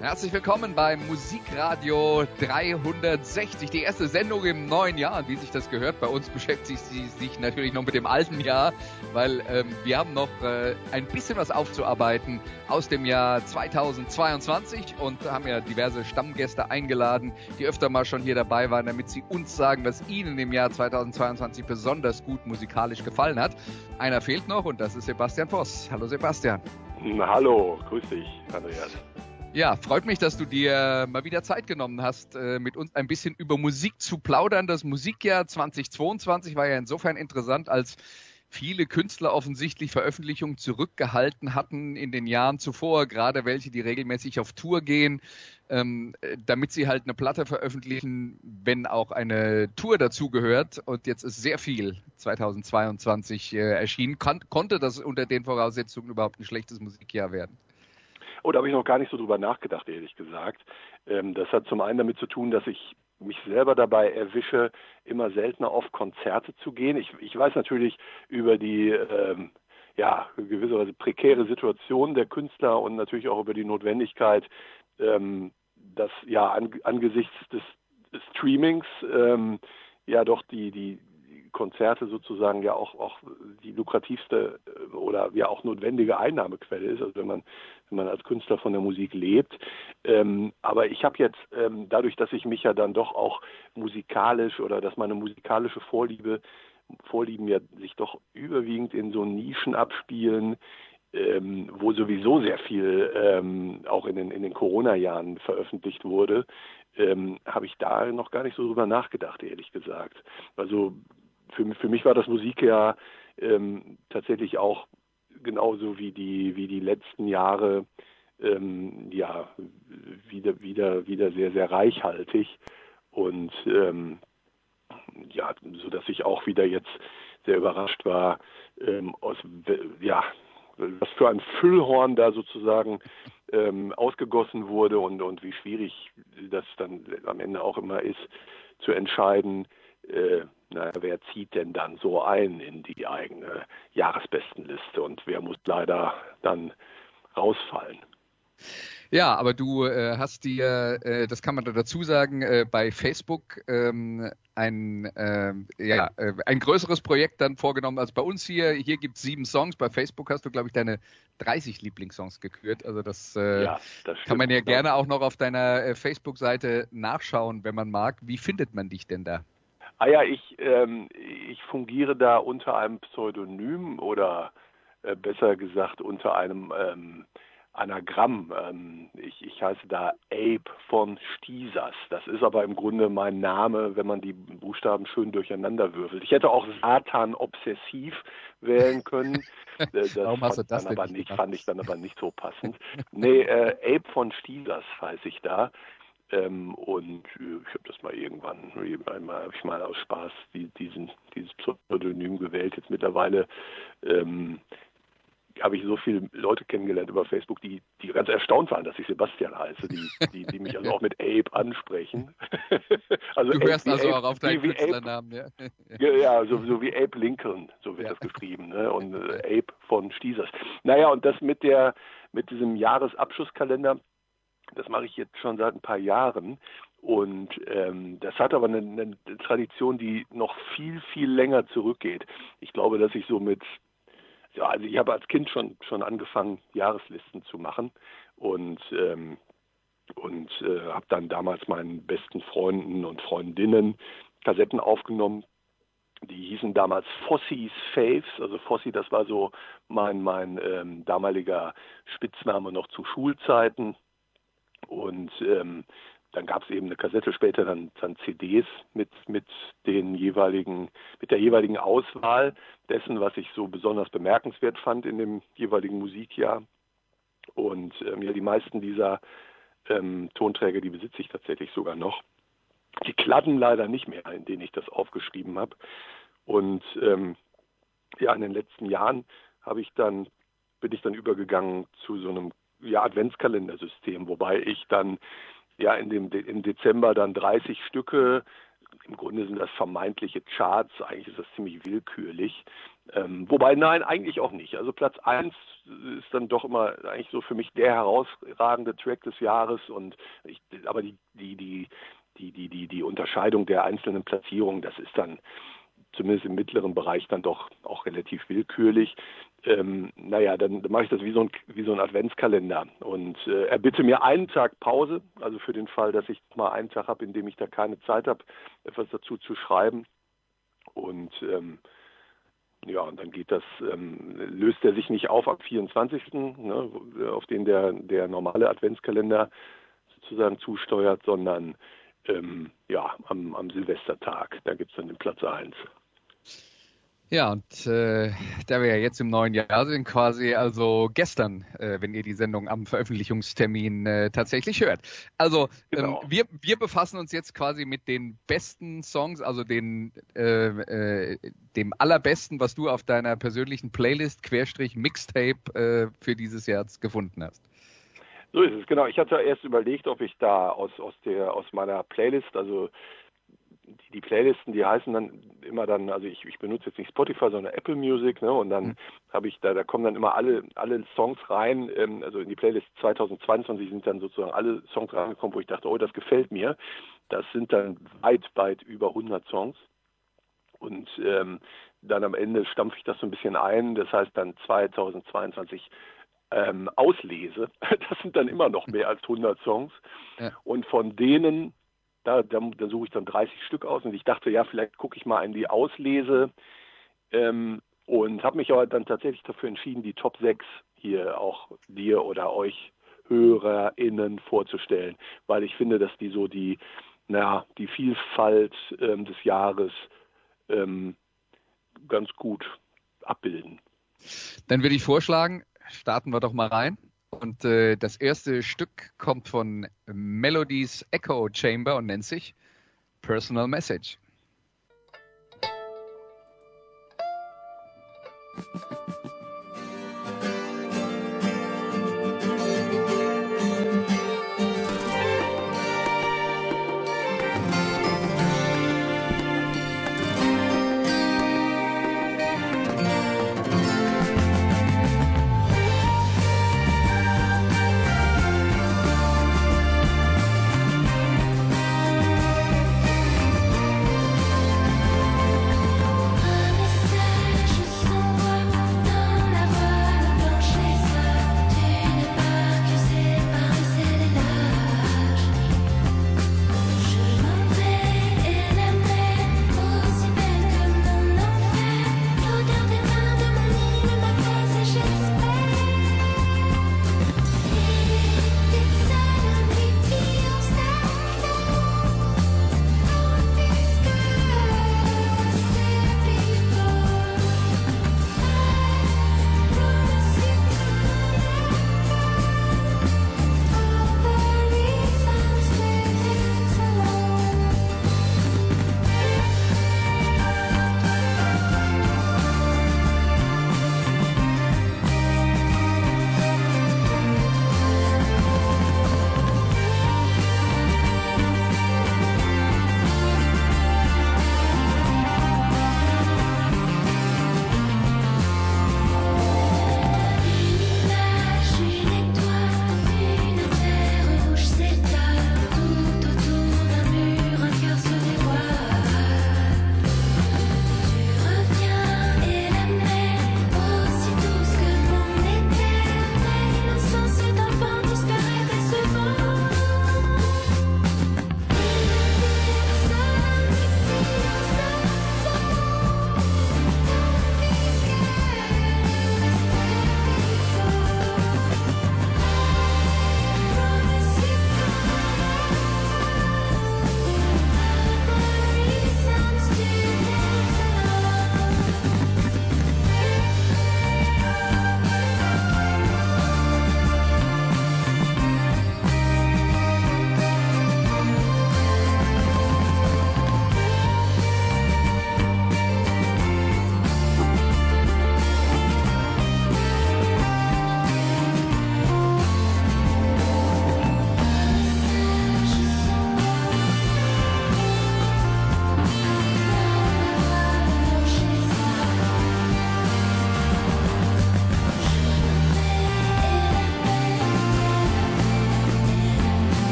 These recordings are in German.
Herzlich willkommen beim Musikradio 360, die erste Sendung im neuen Jahr. Wie sich das gehört, bei uns beschäftigt sie sich natürlich noch mit dem alten Jahr, weil ähm, wir haben noch äh, ein bisschen was aufzuarbeiten aus dem Jahr 2022 und haben ja diverse Stammgäste eingeladen, die öfter mal schon hier dabei waren, damit sie uns sagen, was ihnen im Jahr 2022 besonders gut musikalisch gefallen hat. Einer fehlt noch und das ist Sebastian Voss. Hallo Sebastian. Hallo, grüß dich, Andreas. Ja, freut mich, dass du dir mal wieder Zeit genommen hast, äh, mit uns ein bisschen über Musik zu plaudern. Das Musikjahr 2022 war ja insofern interessant, als viele Künstler offensichtlich Veröffentlichungen zurückgehalten hatten in den Jahren zuvor, gerade welche, die regelmäßig auf Tour gehen, ähm, damit sie halt eine Platte veröffentlichen, wenn auch eine Tour dazugehört. Und jetzt ist sehr viel 2022 äh, erschienen. Kon konnte das unter den Voraussetzungen überhaupt ein schlechtes Musikjahr werden? Oh, da habe ich noch gar nicht so drüber nachgedacht, ehrlich gesagt. Ähm, das hat zum einen damit zu tun, dass ich mich selber dabei erwische, immer seltener auf Konzerte zu gehen. Ich, ich weiß natürlich über die ähm, ja, gewisserweise prekäre Situation der Künstler und natürlich auch über die Notwendigkeit, ähm, dass ja an, angesichts des, Streamings ähm, ja doch die, die, Konzerte sozusagen ja auch, auch die lukrativste äh, oder ja auch notwendige Einnahmequelle ist, also wenn man, wenn man als Künstler von der Musik lebt. Ähm, aber ich habe jetzt, ähm, dadurch, dass ich mich ja dann doch auch musikalisch oder dass meine musikalische Vorliebe, Vorlieben ja sich doch überwiegend in so Nischen abspielen, ähm, wo sowieso sehr viel ähm, auch in den, in den Corona-Jahren veröffentlicht wurde, ähm, habe ich da noch gar nicht so drüber nachgedacht, ehrlich gesagt. Also für, für mich war das Musik ja ähm, tatsächlich auch genauso wie die, wie die letzten Jahre ähm, ja wieder, wieder, wieder sehr, sehr reichhaltig. Und ähm, ja, so dass ich auch wieder jetzt sehr überrascht war, ähm, aus, ja, was für ein Füllhorn da sozusagen ähm, ausgegossen wurde und, und wie schwierig das dann am Ende auch immer ist, zu entscheiden, äh, na, wer zieht denn dann so ein in die eigene Jahresbestenliste und wer muss leider dann rausfallen? Ja, aber du äh, hast dir, äh, das kann man da dazu sagen, äh, bei Facebook ähm, ein, ähm, ja, äh, ein größeres Projekt dann vorgenommen als bei uns hier. Hier gibt es sieben Songs. Bei Facebook hast du, glaube ich, deine 30 Lieblingssongs gekürt. Also das, äh, ja, das kann man ja gerne auch noch auf deiner Facebook-Seite nachschauen, wenn man mag. Wie findet man dich denn da? Ah ja, ich, ähm, ich fungiere da unter einem Pseudonym oder äh, besser gesagt unter einem ähm, Anagramm. Ähm, ich, ich heiße da Abe von Stiesas. Das ist aber im Grunde mein Name, wenn man die Buchstaben schön durcheinander würfelt. Ich hätte auch Satan obsessiv wählen können. Äh, das Warum hast du das aber nicht, fand ich dann aber nicht so passend. Nee, äh, Abe von Stiesas heiße ich da. Ähm, und äh, ich habe das mal irgendwann, einmal habe ich mal aus Spaß die, diesen, dieses Pseudonym gewählt. Jetzt mittlerweile ähm, habe ich so viele Leute kennengelernt über Facebook, die, die ganz erstaunt waren, dass ich Sebastian heiße, die, die, die mich also auch mit Abe ansprechen. also du hörst also Abe, auch auf deinen Künstlernamen, ja. ja, ja so, so wie Abe Lincoln, so wird ja. das geschrieben, ne? und äh, Abe von Stiesers. Naja, und das mit der, mit diesem Jahresabschlusskalender, das mache ich jetzt schon seit ein paar Jahren. Und ähm, das hat aber eine, eine Tradition, die noch viel, viel länger zurückgeht. Ich glaube, dass ich so mit, ja, also ich habe als Kind schon, schon angefangen, Jahreslisten zu machen und, ähm, und äh, habe dann damals meinen besten Freunden und Freundinnen Kassetten aufgenommen. Die hießen damals Fossies Faves, also Fossi, das war so mein, mein ähm, damaliger Spitzname noch zu Schulzeiten. Und ähm, dann gab es eben eine Kassette, später dann, dann CDs mit, mit den jeweiligen, mit der jeweiligen Auswahl dessen, was ich so besonders bemerkenswert fand in dem jeweiligen Musikjahr. Und ähm, ja, die meisten dieser ähm, Tonträger, die besitze ich tatsächlich sogar noch. Die kladden leider nicht mehr, in denen ich das aufgeschrieben habe. Und ähm, ja, in den letzten Jahren habe ich dann, bin ich dann übergegangen zu so einem ja, Adventskalendersystem, wobei ich dann ja in dem im Dezember dann 30 Stücke im Grunde sind das vermeintliche Charts, eigentlich ist das ziemlich willkürlich. Ähm, wobei, nein, eigentlich auch nicht. Also Platz 1 ist dann doch immer eigentlich so für mich der herausragende Track des Jahres und ich, aber die, die, die, die, die, die, die Unterscheidung der einzelnen Platzierungen, das ist dann zumindest im mittleren Bereich dann doch auch relativ willkürlich. Ähm, naja, dann, mache ich das wie so ein, wie so ein Adventskalender und äh, erbitte mir einen Tag Pause, also für den Fall, dass ich mal einen Tag habe, in dem ich da keine Zeit habe, etwas dazu zu schreiben. Und ähm, ja, und dann geht das, ähm, löst er sich nicht auf am 24., ne, auf den der, der normale Adventskalender sozusagen zusteuert, sondern ähm, ja, am, am Silvestertag, da gibt es dann den Platz 1. Ja, und äh, da wir ja jetzt im neuen Jahr sind, quasi also gestern, äh, wenn ihr die Sendung am Veröffentlichungstermin äh, tatsächlich hört. Also ähm, genau. ähm, wir, wir befassen uns jetzt quasi mit den besten Songs, also den äh, äh, dem allerbesten, was du auf deiner persönlichen Playlist Querstrich Mixtape äh, für dieses Jahr gefunden hast. So ist es, genau. Ich hatte erst überlegt, ob ich da aus, aus der aus meiner Playlist, also die, Playlisten, die heißen dann immer dann, also ich, ich benutze jetzt nicht Spotify, sondern Apple Music, ne? Und dann mhm. habe ich da, da kommen dann immer alle, alle Songs rein, ähm, also in die Playlist 2022 sind dann sozusagen alle Songs reingekommen, wo ich dachte, oh, das gefällt mir. Das sind dann weit, weit über 100 Songs. Und ähm, dann am Ende stampfe ich das so ein bisschen ein. Das heißt dann 2022 ähm, auslese. Das sind dann immer noch mehr als 100 Songs. Ja. Und von denen da, da, da, suche ich dann 30 Stück aus und ich dachte, ja, vielleicht gucke ich mal in die Auslese ähm, und habe mich aber dann tatsächlich dafür entschieden, die Top 6 hier auch dir oder euch HörerInnen vorzustellen, weil ich finde, dass die so die, naja, die Vielfalt ähm, des Jahres ähm, ganz gut abbilden. Dann würde ich vorschlagen, starten wir doch mal rein. Und äh, das erste Stück kommt von Melodies Echo Chamber und nennt sich Personal Message.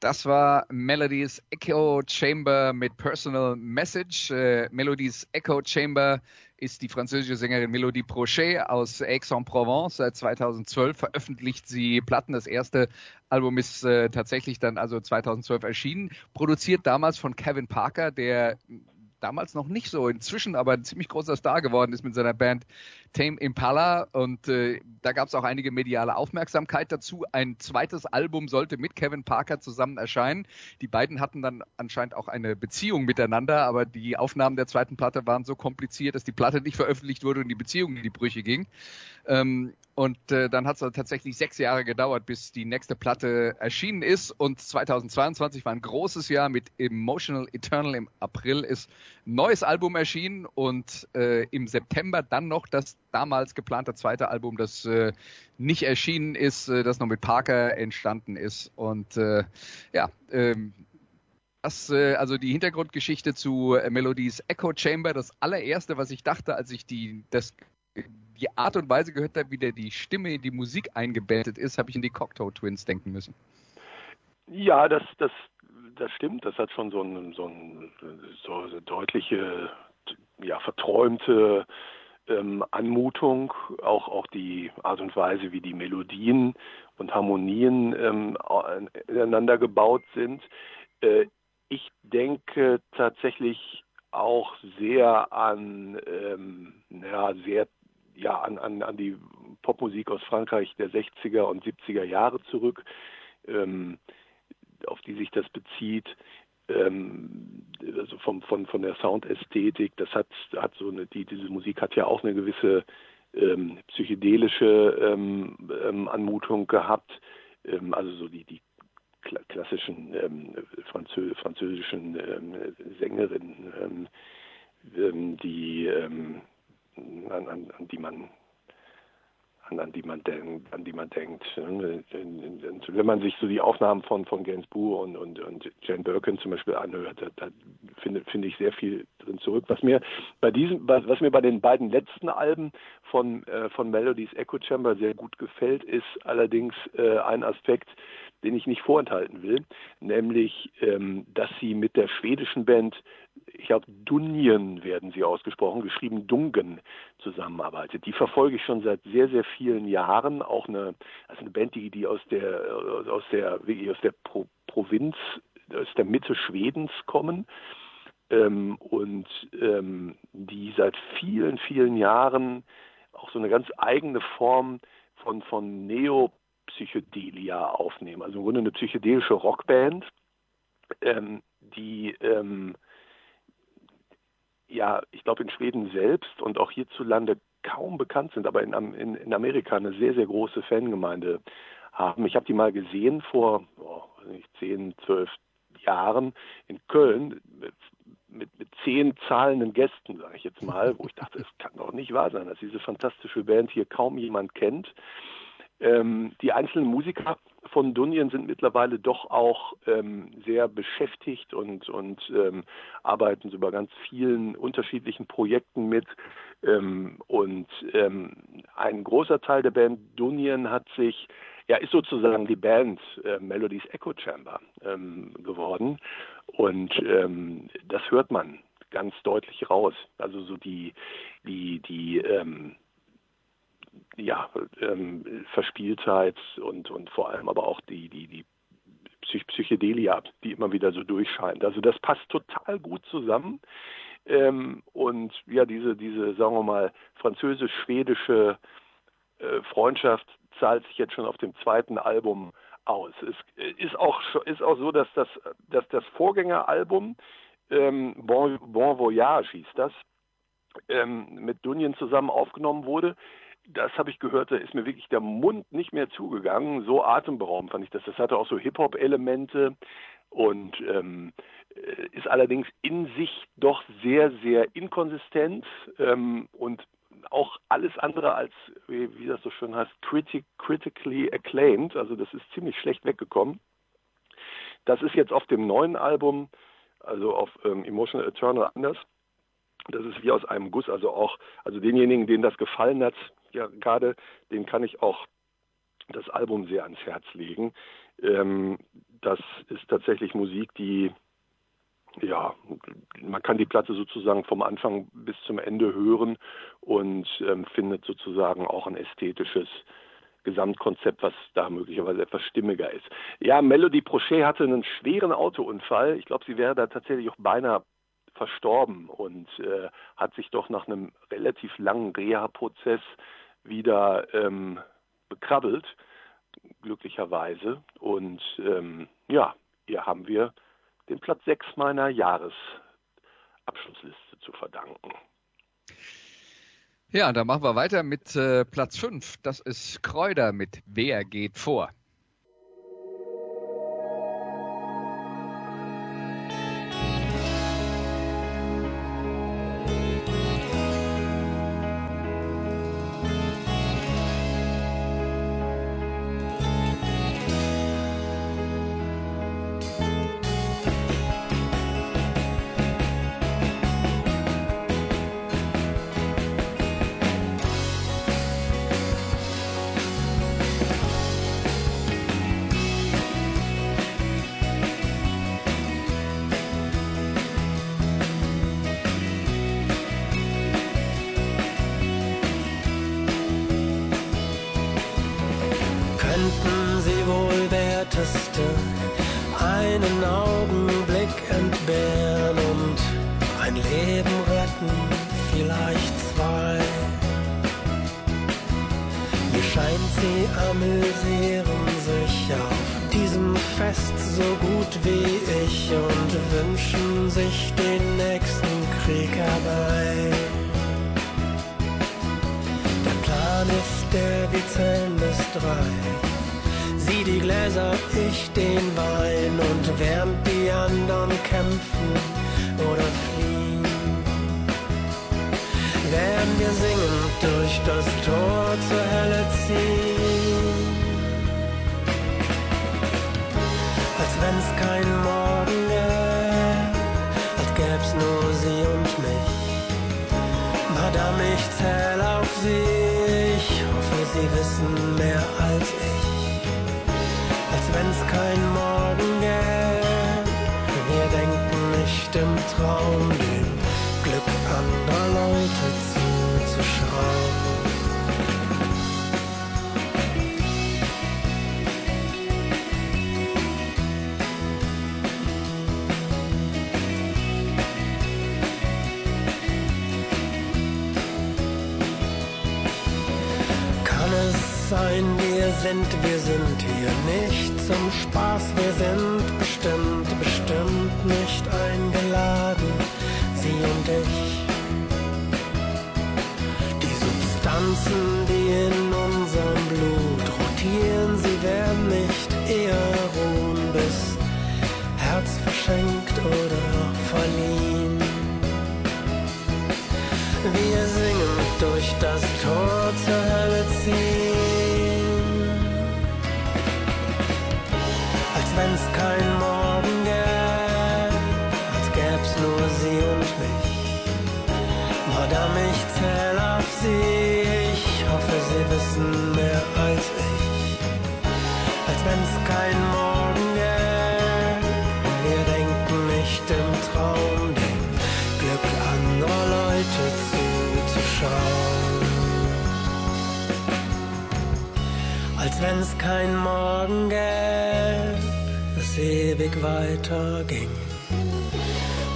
Das war Melodies Echo Chamber mit Personal Message. Äh, Melodies Echo Chamber ist die französische Sängerin Melodie Prochet aus Aix-en-Provence. Seit 2012 veröffentlicht sie Platten. Das erste Album ist äh, tatsächlich dann also 2012 erschienen. Produziert damals von Kevin Parker, der damals noch nicht so, inzwischen aber ein ziemlich großer Star geworden ist mit seiner Band Tame Impala und äh, da gab es auch einige mediale Aufmerksamkeit dazu. Ein zweites Album sollte mit Kevin Parker zusammen erscheinen. Die beiden hatten dann anscheinend auch eine Beziehung miteinander, aber die Aufnahmen der zweiten Platte waren so kompliziert, dass die Platte nicht veröffentlicht wurde und die Beziehung in die Brüche ging. Ähm, und äh, dann hat es tatsächlich sechs Jahre gedauert, bis die nächste Platte erschienen ist. Und 2022 war ein großes Jahr mit Emotional Eternal. Im April ist ein neues Album erschienen und äh, im September dann noch das damals geplante zweite Album, das äh, nicht erschienen ist, äh, das noch mit Parker entstanden ist. Und äh, ja, ähm, das, äh, also die Hintergrundgeschichte zu äh, Melodies Echo Chamber, das allererste, was ich dachte, als ich die, das die Art und Weise gehört habe, wie der die Stimme in die Musik eingebettet ist, habe ich in die Cocteau Twins denken müssen. Ja, das, das, das stimmt. Das hat schon so, ein, so, ein, so eine deutliche, ja, verträumte ähm, Anmutung, auch, auch die Art und Weise, wie die Melodien und Harmonien ähm, ineinander gebaut sind. Äh, ich denke tatsächlich auch sehr an ähm, ja, sehr ja, an, an, an die Popmusik aus Frankreich der 60er und 70er Jahre zurück, ähm, auf die sich das bezieht. Ähm, also vom, von, von der Soundästhetik, das hat, hat so eine, die, diese Musik hat ja auch eine gewisse ähm, psychedelische ähm, ähm, Anmutung gehabt. Ähm, also so die, die klassischen ähm, Franzö französischen Sängerinnen, die an, an, an die man an, an, die man denkt, an die man denkt. Wenn man sich so die Aufnahmen von von Gainsbourg und und, und Jane Birkin zum Beispiel anhört, da, da finde finde ich sehr viel drin zurück. Was mir bei diesem, was mir bei den beiden letzten Alben von äh, von Melodies Echo Chamber sehr gut gefällt, ist allerdings äh, ein Aspekt, den ich nicht vorenthalten will, nämlich, ähm, dass sie mit der schwedischen Band, ich glaube, Dunjen werden sie ausgesprochen, geschrieben Dungen, zusammenarbeitet. Die verfolge ich schon seit sehr, sehr vielen Jahren. Auch eine, also eine Band, die, die aus der, aus der, aus der Pro Provinz, aus der Mitte Schwedens kommen. Ähm, und ähm, die seit vielen, vielen Jahren auch so eine ganz eigene Form von, von Neo Psychedelia aufnehmen. Also im Grunde eine psychedelische Rockband, ähm, die ähm, ja, ich glaube in Schweden selbst und auch hierzulande kaum bekannt sind, aber in, in, in Amerika eine sehr, sehr große Fangemeinde haben. Ich habe die mal gesehen vor oh, nicht, 10, 12 Jahren in Köln mit, mit zehn zahlenden Gästen, sage ich jetzt mal, wo ich dachte, es kann doch nicht wahr sein, dass diese fantastische Band hier kaum jemand kennt. Ähm, die einzelnen Musiker von Dunjan sind mittlerweile doch auch ähm, sehr beschäftigt und, und ähm, arbeiten bei ganz vielen unterschiedlichen Projekten mit. Ähm, und ähm, ein großer Teil der Band Dunjan hat sich, ja, ist sozusagen die Band äh, Melodies Echo Chamber ähm, geworden. Und das hört man ganz deutlich raus. Also so die, die, die, ähm, ja, ähm, Verspieltheit und, und vor allem aber auch die, die, die Psych Psychedelia, die immer wieder so durchscheint. Also das passt total gut zusammen. Ähm, und ja, diese, diese, sagen wir mal, französisch-schwedische äh, Freundschaft zahlt sich jetzt schon auf dem zweiten Album aus. Es ist auch, ist auch so, dass das, dass das Vorgängeralbum ähm, bon, bon Voyage hieß das, ähm, mit Dunjan zusammen aufgenommen wurde das habe ich gehört, da ist mir wirklich der Mund nicht mehr zugegangen. So atemberaubend fand ich das. Das hatte auch so Hip-Hop-Elemente und ähm, äh, ist allerdings in sich doch sehr, sehr inkonsistent ähm, und auch alles andere als, wie, wie das so schön heißt, critic, critically acclaimed. Also das ist ziemlich schlecht weggekommen. Das ist jetzt auf dem neuen Album, also auf ähm, Emotional Eternal anders. Das ist wie aus einem Guss, also auch, also denjenigen, denen das gefallen hat, ja gerade, den kann ich auch das Album sehr ans Herz legen. Ähm, das ist tatsächlich Musik, die ja, man kann die Platte sozusagen vom Anfang bis zum Ende hören und ähm, findet sozusagen auch ein ästhetisches Gesamtkonzept, was da möglicherweise etwas stimmiger ist. Ja, Melody Prochet hatte einen schweren Autounfall. Ich glaube, sie wäre da tatsächlich auch beinahe verstorben und äh, hat sich doch nach einem relativ langen Reha-Prozess wieder ähm, bekrabbelt, glücklicherweise. Und ähm, ja, hier haben wir den Platz 6 meiner Jahresabschlussliste zu verdanken. Ja, dann machen wir weiter mit äh, Platz 5. Das ist Kräuter mit Wer geht vor? Kein Morgen gäbe, ewig weiterging.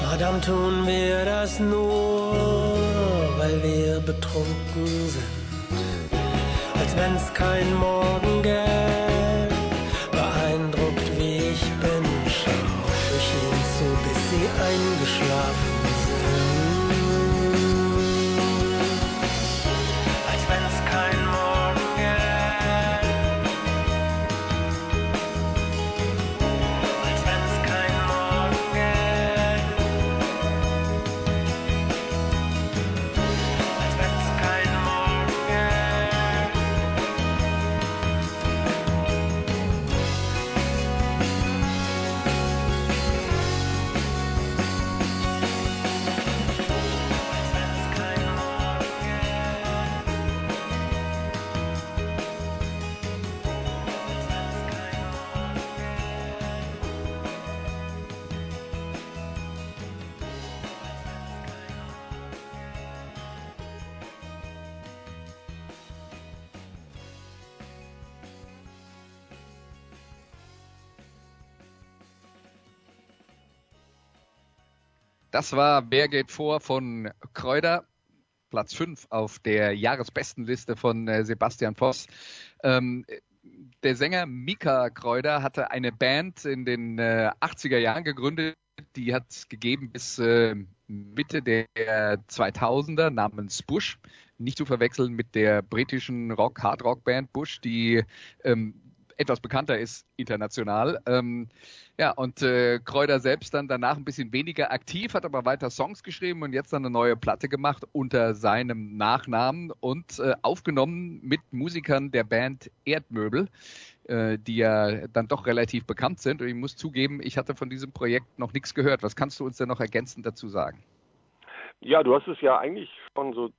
Madame, tun wir das nur, weil wir betrunken sind, als wenn's kein Morgen Das war Wer geht vor von Kräuter. Platz 5 auf der Jahresbestenliste von äh, Sebastian Voss. Ähm, der Sänger Mika Kräuter hatte eine Band in den äh, 80er Jahren gegründet, die hat es gegeben bis äh, Mitte der 2000er namens Bush. Nicht zu verwechseln mit der britischen Rock, Hard Rock Band Bush, die ähm, etwas bekannter ist international. Ähm, ja, und äh, Kräuter selbst dann danach ein bisschen weniger aktiv, hat aber weiter Songs geschrieben und jetzt dann eine neue Platte gemacht unter seinem Nachnamen und äh, aufgenommen mit Musikern der Band Erdmöbel, äh, die ja dann doch relativ bekannt sind. Und ich muss zugeben, ich hatte von diesem Projekt noch nichts gehört. Was kannst du uns denn noch ergänzend dazu sagen? Ja, du hast es ja eigentlich schon so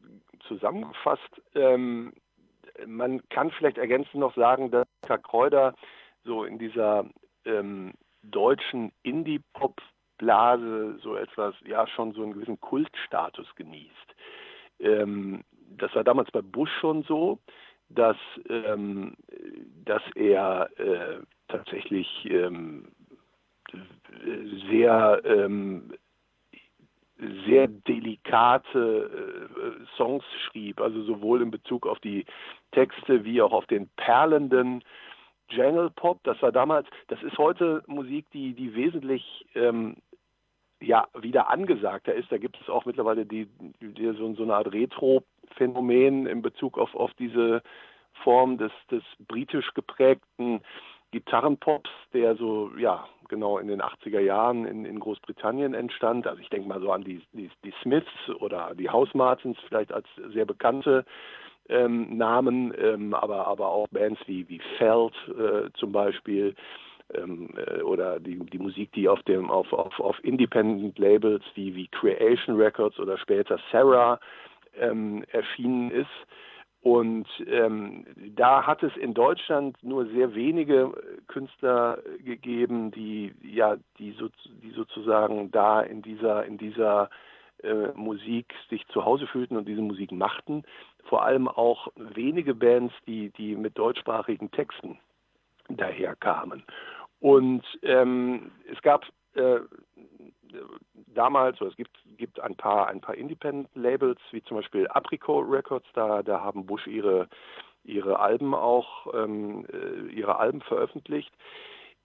zusammengefasst. Ähm, man kann vielleicht ergänzend noch sagen, dass Karl Kräuter so in dieser ähm, deutschen Indie-Pop-Blase so etwas, ja, schon so einen gewissen Kultstatus genießt. Ähm, das war damals bei Bush schon so, dass, ähm, dass er äh, tatsächlich ähm, sehr ähm, sehr delikate äh, Songs schrieb, also sowohl in Bezug auf die Texte wie auch auf den perlenden Jangle Pop. Das war damals, das ist heute Musik, die, die wesentlich ähm, ja, wieder angesagter ist. Da gibt es auch mittlerweile die, die so, so eine Art Retro-Phänomen in Bezug auf, auf diese Form des, des britisch geprägten Gitarrenpops, der so, ja, genau in den 80er Jahren in, in Großbritannien entstand. Also ich denke mal so an die, die, die Smiths oder die House Martins vielleicht als sehr bekannte ähm, Namen, ähm, aber, aber auch Bands wie, wie Feld äh, zum Beispiel ähm, äh, oder die, die Musik, die auf dem auf, auf, auf Independent Labels wie, wie Creation Records oder später Sarah ähm, erschienen ist. Und ähm, da hat es in Deutschland nur sehr wenige Künstler gegeben, die ja die, so, die sozusagen da in dieser in dieser äh, Musik sich zu Hause fühlten und diese Musik machten. Vor allem auch wenige Bands, die die mit deutschsprachigen Texten daherkamen. Und ähm, es gab äh, damals, oder es gibt, gibt ein paar, ein paar Independent-Labels, wie zum Beispiel Apricot Records, da, da haben Bush ihre, ihre Alben auch, ähm, äh, ihre Alben veröffentlicht.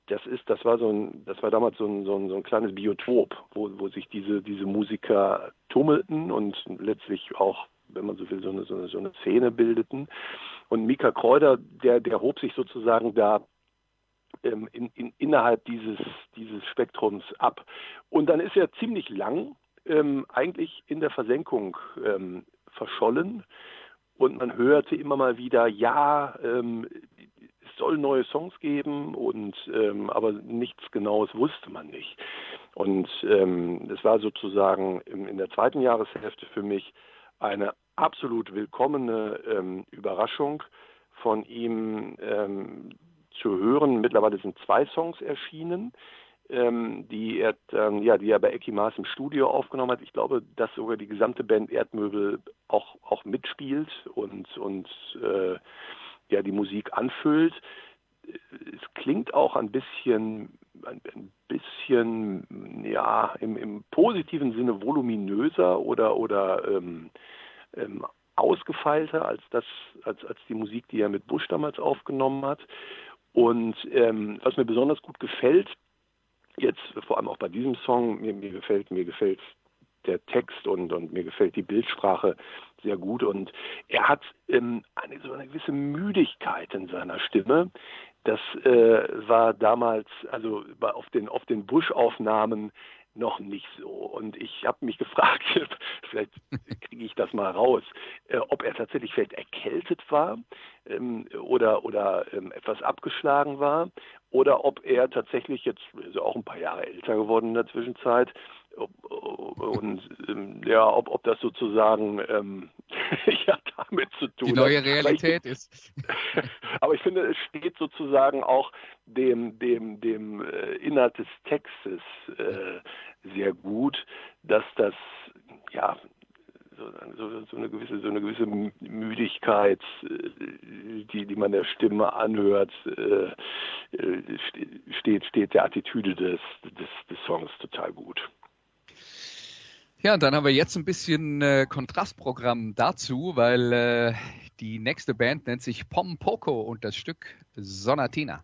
Das ist, das war so ein, das war damals so ein, so ein, so ein kleines Biotop, wo, wo sich diese, diese Musiker tummelten und letztlich auch, wenn man so will, so eine, so eine, so eine Szene bildeten. Und Mika Kräuter, der, der hob sich sozusagen da ähm, in, in, innerhalb dieses, dieses Spektrums ab. Und dann ist er ziemlich lang ähm, eigentlich in der Versenkung ähm, verschollen. Und man hörte immer mal wieder, ja, ähm, es soll neue Songs geben, und ähm, aber nichts Genaues wusste man nicht. Und ähm, es war sozusagen in, in, der zweiten Jahreshälfte für mich eine absolut willkommene ähm, Überraschung von ihm ähm, zu hören. Mittlerweile sind zwei Songs erschienen, ähm, die, er, ähm, ja, die er bei Eki Maas im Studio aufgenommen hat. Ich glaube, dass sogar die gesamte Band Erdmöbel auch, auch mitspielt und, und äh, ja, die Musik anfüllt. Es klingt auch ein bisschen, ein, ein bisschen, ja, im, im, positiven Sinne voluminöser oder, oder ähm, ähm, ausgefeilter als das, als, als die Musik, die er mit Bush damals aufgenommen hat. Und ähm, was mir besonders gut gefällt, jetzt vor allem auch bei diesem Song, mir, mir gefällt, mir gefällt der Text und, und mir gefällt die Bildsprache sehr gut. Und er hat ähm, eine so eine gewisse Müdigkeit in seiner Stimme. Das äh, war damals, also auf den, auf den Bush-Aufnahmen noch nicht so. Und ich habe mich gefragt, vielleicht kriege ich das mal raus, äh, ob er tatsächlich vielleicht erkältet war ähm, oder, oder ähm, etwas abgeschlagen war oder ob er tatsächlich jetzt, ist auch ein paar Jahre älter geworden in der Zwischenzeit, und ähm, ja, ob, ob das sozusagen ähm, ja, damit zu tun Die neue Realität ich, ist. aber ich finde, es steht sozusagen auch dem, dem, dem äh, Inhalt des Textes äh, sehr gut, dass das ja so, so, eine gewisse so eine gewisse Müdigkeit, äh, die die man der Stimme anhört, äh, steht steht der Attitüde des des, des Songs total gut. Ja, dann haben wir jetzt ein bisschen äh, Kontrastprogramm dazu, weil äh, die nächste Band nennt sich Pom Poco und das Stück Sonatina.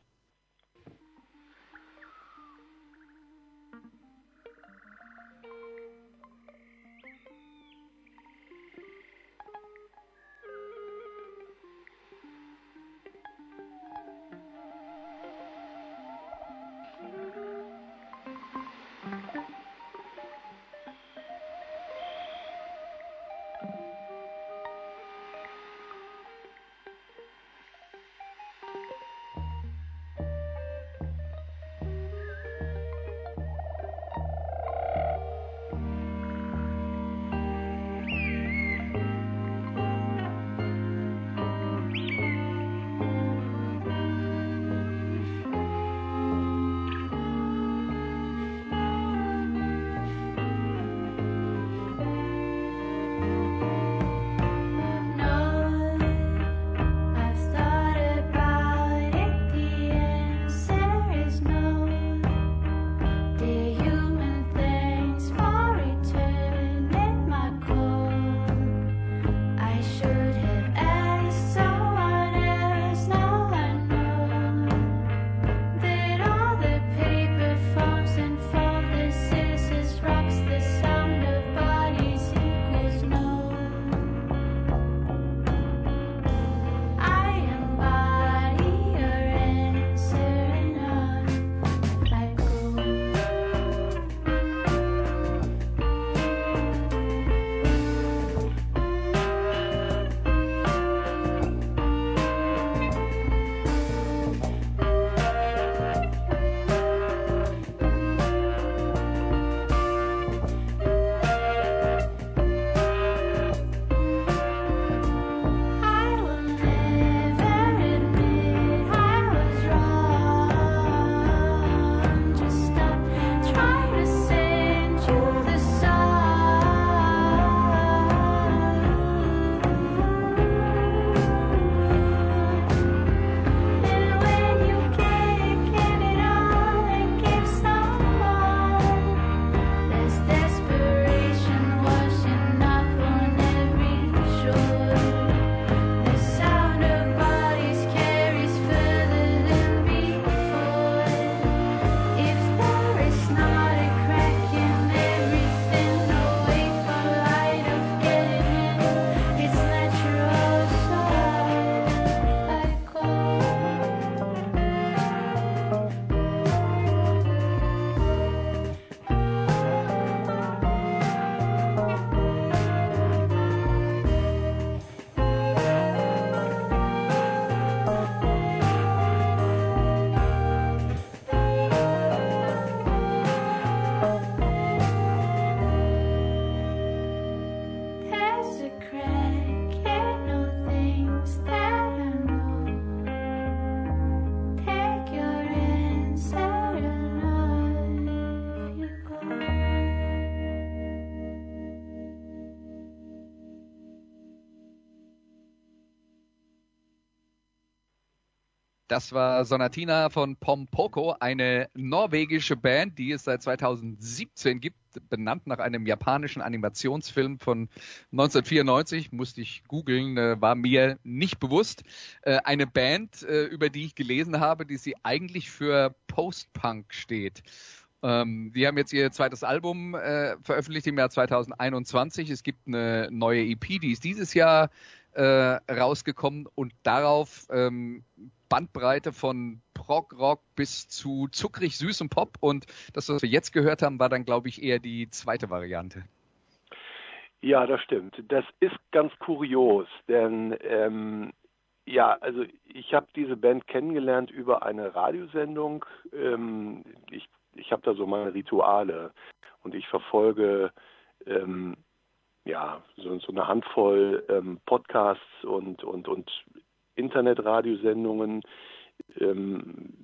Das war Sonatina von Pompoko, eine norwegische Band, die es seit 2017 gibt, benannt nach einem japanischen Animationsfilm von 1994. Musste ich googeln, äh, war mir nicht bewusst. Äh, eine Band, äh, über die ich gelesen habe, die sie eigentlich für Post-Punk steht. Ähm, die haben jetzt ihr zweites Album veröffentlicht im Jahr 2021. Es gibt eine neue EP, die ist dieses Jahr rausgekommen und darauf ähm, Bandbreite von Prog-Rock bis zu zuckrig süßem Pop und das, was wir jetzt gehört haben, war dann, glaube ich, eher die zweite Variante. Ja, das stimmt. Das ist ganz kurios, denn ähm, ja, also ich habe diese Band kennengelernt über eine Radiosendung. Ähm, ich ich habe da so meine Rituale und ich verfolge ähm, ja so, so, eine Handvoll ähm, Podcasts und und und Internetradiosendungen. Ähm,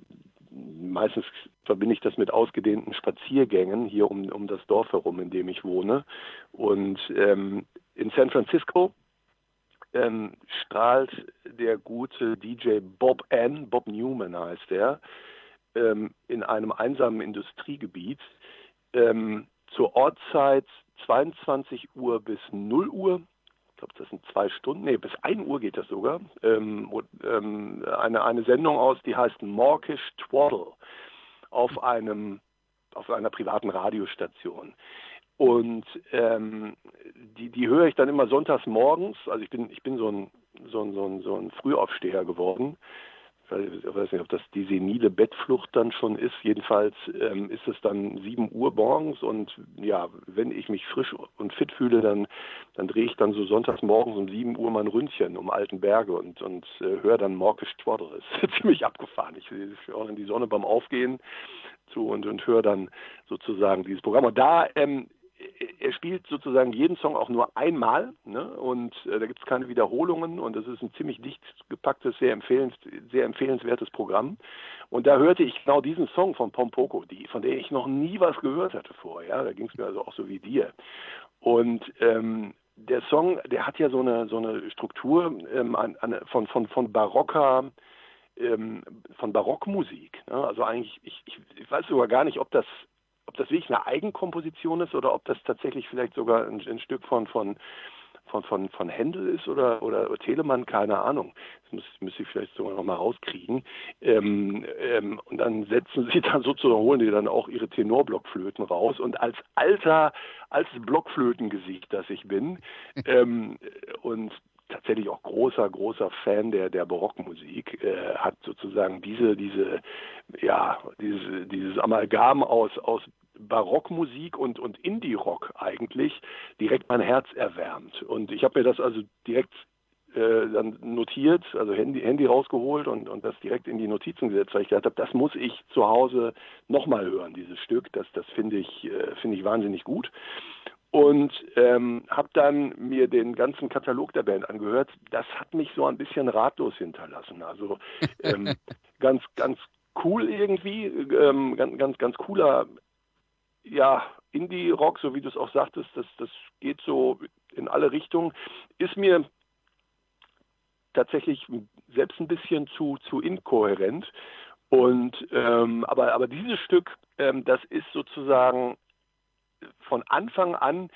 meistens verbinde ich das mit ausgedehnten Spaziergängen hier um, um das Dorf herum, in dem ich wohne. Und ähm, in San Francisco ähm, strahlt der gute DJ Bob N., Bob Newman heißt er, ähm, in einem einsamen Industriegebiet ähm, zur Ortszeit 22 Uhr bis 0 Uhr. Glaube, das sind zwei Stunden, nee, bis 1 Uhr geht das sogar. Ähm, ähm, eine, eine Sendung aus, die heißt Mawkish Twaddle auf einem auf einer privaten Radiostation. Und ähm, die, die höre ich dann immer sonntags morgens. Also ich bin, ich bin so ein, so ein, so ein, so ein Frühaufsteher geworden ich weiß nicht, ob das die senile Bettflucht dann schon ist. Jedenfalls ähm, ist es dann 7 Uhr morgens und ja, wenn ich mich frisch und fit fühle, dann, dann drehe ich dann so sonntags morgens um 7 Uhr mein Ründchen um alten Berge und, und äh, höre dann Morkisch ist ziemlich abgefahren. Ich, ich auch in die Sonne beim Aufgehen zu und, und höre dann sozusagen dieses Programm. Und da ähm, er spielt sozusagen jeden Song auch nur einmal ne? und äh, da gibt es keine Wiederholungen und das ist ein ziemlich dicht gepacktes, sehr, empfehlens, sehr empfehlenswertes Programm. Und da hörte ich genau diesen Song von Pompoko, die, von der ich noch nie was gehört hatte vorher. Ja? Da ging es mir also auch so wie dir. Und ähm, der Song, der hat ja so eine so eine Struktur ähm, an, an, von von von barocker ähm, von Barockmusik. Ne? Also eigentlich, ich, ich, ich weiß sogar gar nicht, ob das ob das wirklich eine Eigenkomposition ist oder ob das tatsächlich vielleicht sogar ein, ein Stück von, von, von, von, von Händel ist oder, oder Telemann, keine Ahnung. Das müsste ich vielleicht sogar noch mal rauskriegen. Ähm, ähm, und dann setzen sie dann sozusagen, holen die dann auch ihre Tenorblockflöten raus. Und als alter, als Blockflötengesicht, das ich bin, ähm, und tatsächlich auch großer, großer Fan der, der Barockmusik, äh, hat sozusagen diese, diese, ja, dieses, dieses Amalgam aus, aus Barockmusik und, und Indie-Rock eigentlich direkt mein Herz erwärmt. Und ich habe mir das also direkt äh, dann notiert, also Handy, Handy rausgeholt und, und das direkt in die Notizen gesetzt, weil ich gedacht habe, das muss ich zu Hause nochmal hören, dieses Stück. Das, das finde ich, äh, finde ich wahnsinnig gut und ähm, habe dann mir den ganzen Katalog der Band angehört. Das hat mich so ein bisschen ratlos hinterlassen. Also ähm, ganz, ganz cool irgendwie, ähm, ganz, ganz, ganz cooler, ja, Indie-Rock, so wie du es auch sagtest, das, das geht so in alle Richtungen. Ist mir tatsächlich selbst ein bisschen zu, zu inkohärent. Und ähm, aber, aber dieses Stück, ähm, das ist sozusagen von Anfang an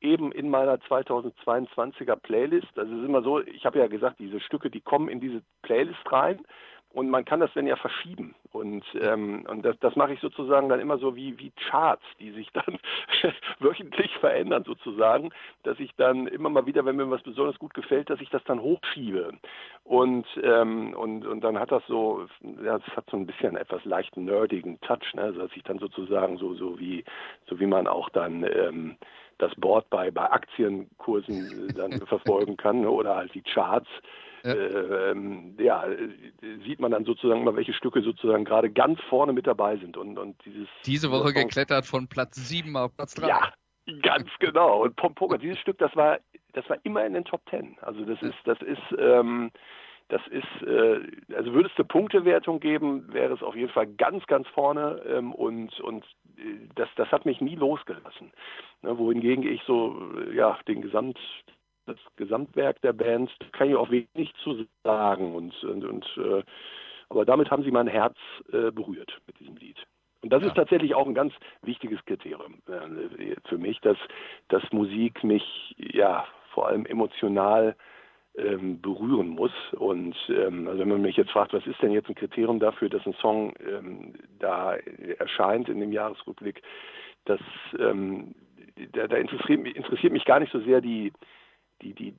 eben in meiner 2022er Playlist. Also es ist immer so, ich habe ja gesagt, diese Stücke, die kommen in diese Playlist rein und man kann das dann ja verschieben. Und, ähm, und das, das mache ich sozusagen dann immer so wie, wie Charts, die sich dann wöchentlich verändern sozusagen, dass ich dann immer mal wieder, wenn mir was besonders gut gefällt, dass ich das dann hochschiebe. Und, ähm, und, und dann hat das so, ja, das hat so ein bisschen etwas leicht nerdigen Touch, ne? dass ich dann sozusagen so, so wie, so wie man auch dann ähm, das Board bei, bei Aktienkursen dann verfolgen kann ne? oder halt die Charts ja. Ähm, ja, sieht man dann sozusagen mal, welche Stücke sozusagen gerade ganz vorne mit dabei sind. Und, und dieses, Diese Woche geklettert von Platz 7 auf Platz 3. Ja, ganz genau. Und Pom Poker, dieses Stück, das war, das war immer in den Top 10. Also das ist, das ist, ähm, das ist, äh, also würde es eine Punktewertung geben, wäre es auf jeden Fall ganz, ganz vorne ähm, und, und äh, das, das hat mich nie losgelassen. Ne, wohingegen ich so, ja, den Gesamt, das Gesamtwerk der Band kann ich auch wenig zu sagen. Und, und, und äh, aber damit haben sie mein Herz äh, berührt mit diesem Lied. Und das ja. ist tatsächlich auch ein ganz wichtiges Kriterium äh, für mich, dass, dass Musik mich ja vor allem emotional ähm, berühren muss. Und ähm, also wenn man mich jetzt fragt, was ist denn jetzt ein Kriterium dafür, dass ein Song ähm, da erscheint in dem Jahresrückblick, das ähm, da, da interessiert, interessiert mich gar nicht so sehr die die, die,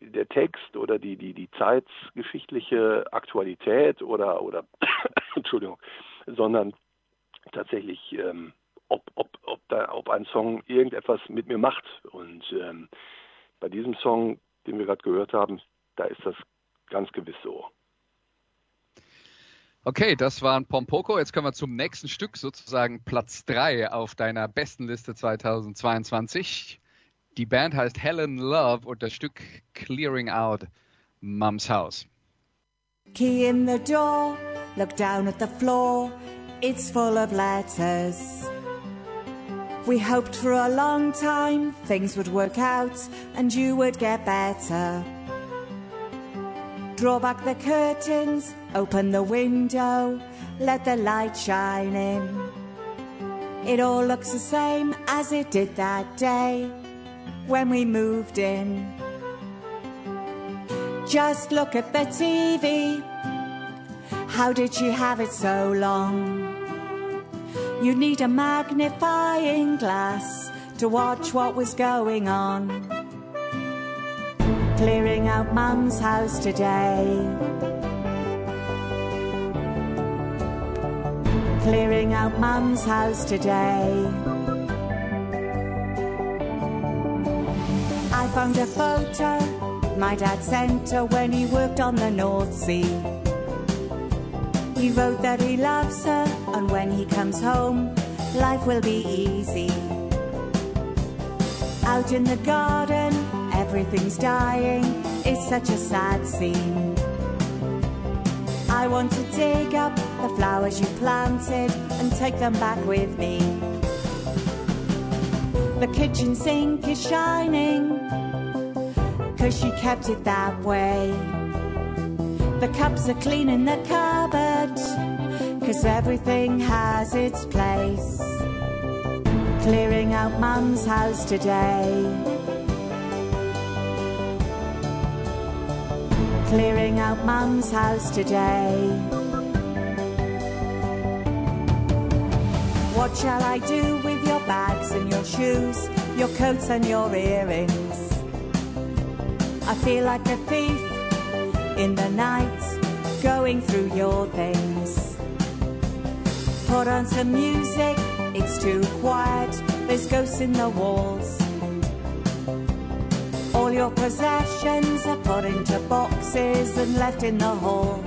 der Text oder die, die, die zeitgeschichtliche Aktualität oder, oder Entschuldigung, sondern tatsächlich, ähm, ob, ob, ob, da, ob ein Song irgendetwas mit mir macht. Und ähm, bei diesem Song, den wir gerade gehört haben, da ist das ganz gewiss so. Okay, das war ein Pompoko. Jetzt kommen wir zum nächsten Stück, sozusagen Platz 3 auf deiner besten Liste 2022. Die Band heißt Helen Love und das Stück Clearing Out Mum's House. Key in the door, look down at the floor, it's full of letters. We hoped for a long time things would work out and you would get better. Draw back the curtains, open the window, let the light shine in. It all looks the same as it did that day when we moved in. Just look at the TV. How did she have it so long? You need a magnifying glass to watch what was going on. Clearing out Mum's house today. Clearing out Mum's house today. Found a photo my dad sent her when he worked on the North Sea. He wrote that he loves her, and when he comes home, life will be easy. Out in the garden, everything's dying. It's such a sad scene. I want to dig up the flowers you planted and take them back with me. The kitchen sink is shining, cause she kept it that way. The cups are clean in the cupboard, cause everything has its place. Clearing out mum's house today. Clearing out mum's house today. What shall I do bags and your shoes, your coats and your earrings? I feel like a thief in the night, going through your things. Put on some music, it's too quiet, there's ghosts in the walls. All your possessions are put into boxes and left in the hall.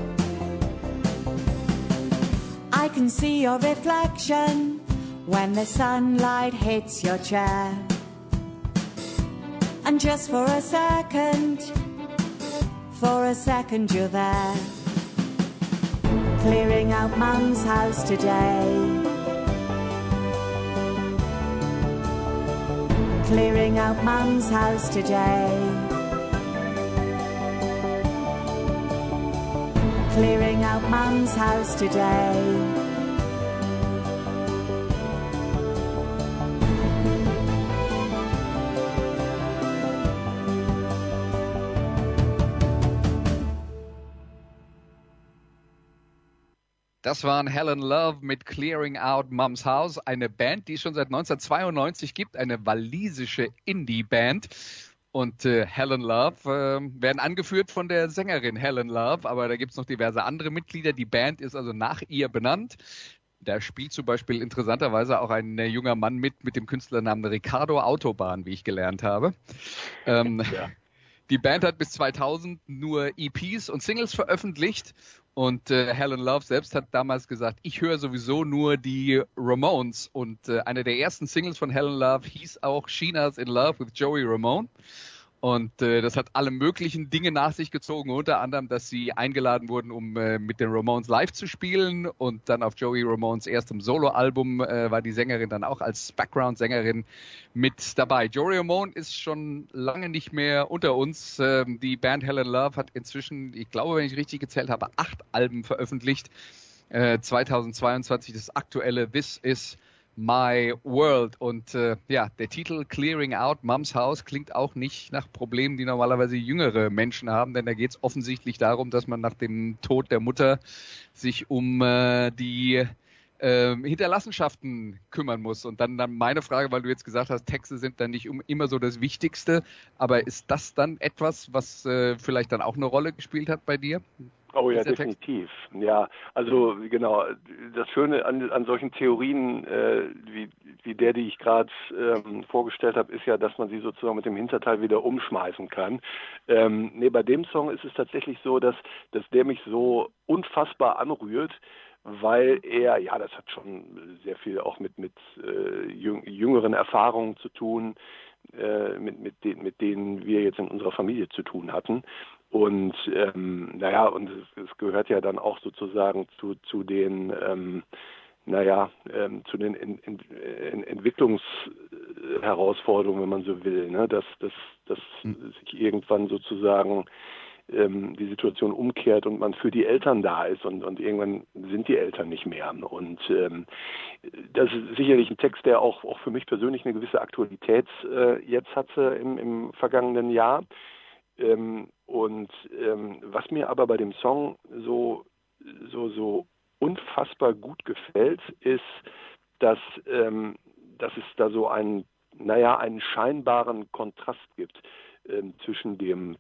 I can see your reflection when the sunlight hits your chair. And just for a second, for a second you're there. Clearing out mum's house today. Clearing out mum's house today. Clearing out mum's house today. Das waren Helen Love mit Clearing Out Mom's House, eine Band, die es schon seit 1992 gibt, eine walisische Indie-Band. Und äh, Helen Love äh, werden angeführt von der Sängerin Helen Love, aber da gibt es noch diverse andere Mitglieder. Die Band ist also nach ihr benannt. Da spielt zum Beispiel interessanterweise auch ein äh, junger Mann mit, mit dem Künstlernamen Ricardo Autobahn, wie ich gelernt habe. Ähm, ja. Die Band hat bis 2000 nur EPs und Singles veröffentlicht und äh, Helen Love selbst hat damals gesagt, ich höre sowieso nur die Ramones. Und äh, eine der ersten Singles von Helen Love hieß auch Sheena's in Love with Joey Ramone. Und äh, das hat alle möglichen Dinge nach sich gezogen, unter anderem, dass sie eingeladen wurden, um äh, mit den Ramones live zu spielen. Und dann auf Joey Ramones erstem Soloalbum äh, war die Sängerin dann auch als Background-Sängerin mit dabei. Joey Ramone ist schon lange nicht mehr unter uns. Ähm, die Band Helen Love hat inzwischen, ich glaube, wenn ich richtig gezählt habe, acht Alben veröffentlicht. Äh, 2022 das aktuelle This is My World. Und äh, ja, der Titel Clearing Out Mums House klingt auch nicht nach Problemen, die normalerweise jüngere Menschen haben, denn da geht es offensichtlich darum, dass man nach dem Tod der Mutter sich um äh, die äh, Hinterlassenschaften kümmern muss. Und dann, dann meine Frage, weil du jetzt gesagt hast, Texte sind dann nicht immer so das Wichtigste, aber ist das dann etwas, was äh, vielleicht dann auch eine Rolle gespielt hat bei dir? Oh ja, definitiv. Ja, also genau. Das Schöne an, an solchen Theorien äh, wie, wie der, die ich gerade ähm, vorgestellt habe, ist ja, dass man sie sozusagen mit dem Hinterteil wieder umschmeißen kann. Ähm, nee, bei dem Song ist es tatsächlich so, dass, dass der mich so unfassbar anrührt, weil er, ja, das hat schon sehr viel auch mit, mit äh, jüngeren Erfahrungen zu tun, äh, mit, mit, den, mit denen wir jetzt in unserer Familie zu tun hatten. Und ähm, naja, und es, es, gehört ja dann auch sozusagen zu, zu den, ähm, naja, ähm, zu den in, in, in Entwicklungsherausforderungen, wenn man so will, ne? dass, dass, dass hm. sich irgendwann sozusagen ähm, die Situation umkehrt und man für die Eltern da ist und, und irgendwann sind die Eltern nicht mehr. Und ähm, das ist sicherlich ein Text, der auch, auch für mich persönlich eine gewisse Aktualität äh, jetzt hatte im, im vergangenen Jahr. Ähm, und ähm, was mir aber bei dem Song so, so, so unfassbar gut gefällt, ist, dass, ähm, dass es da so einen, naja, einen scheinbaren Kontrast gibt ähm, zwischen dem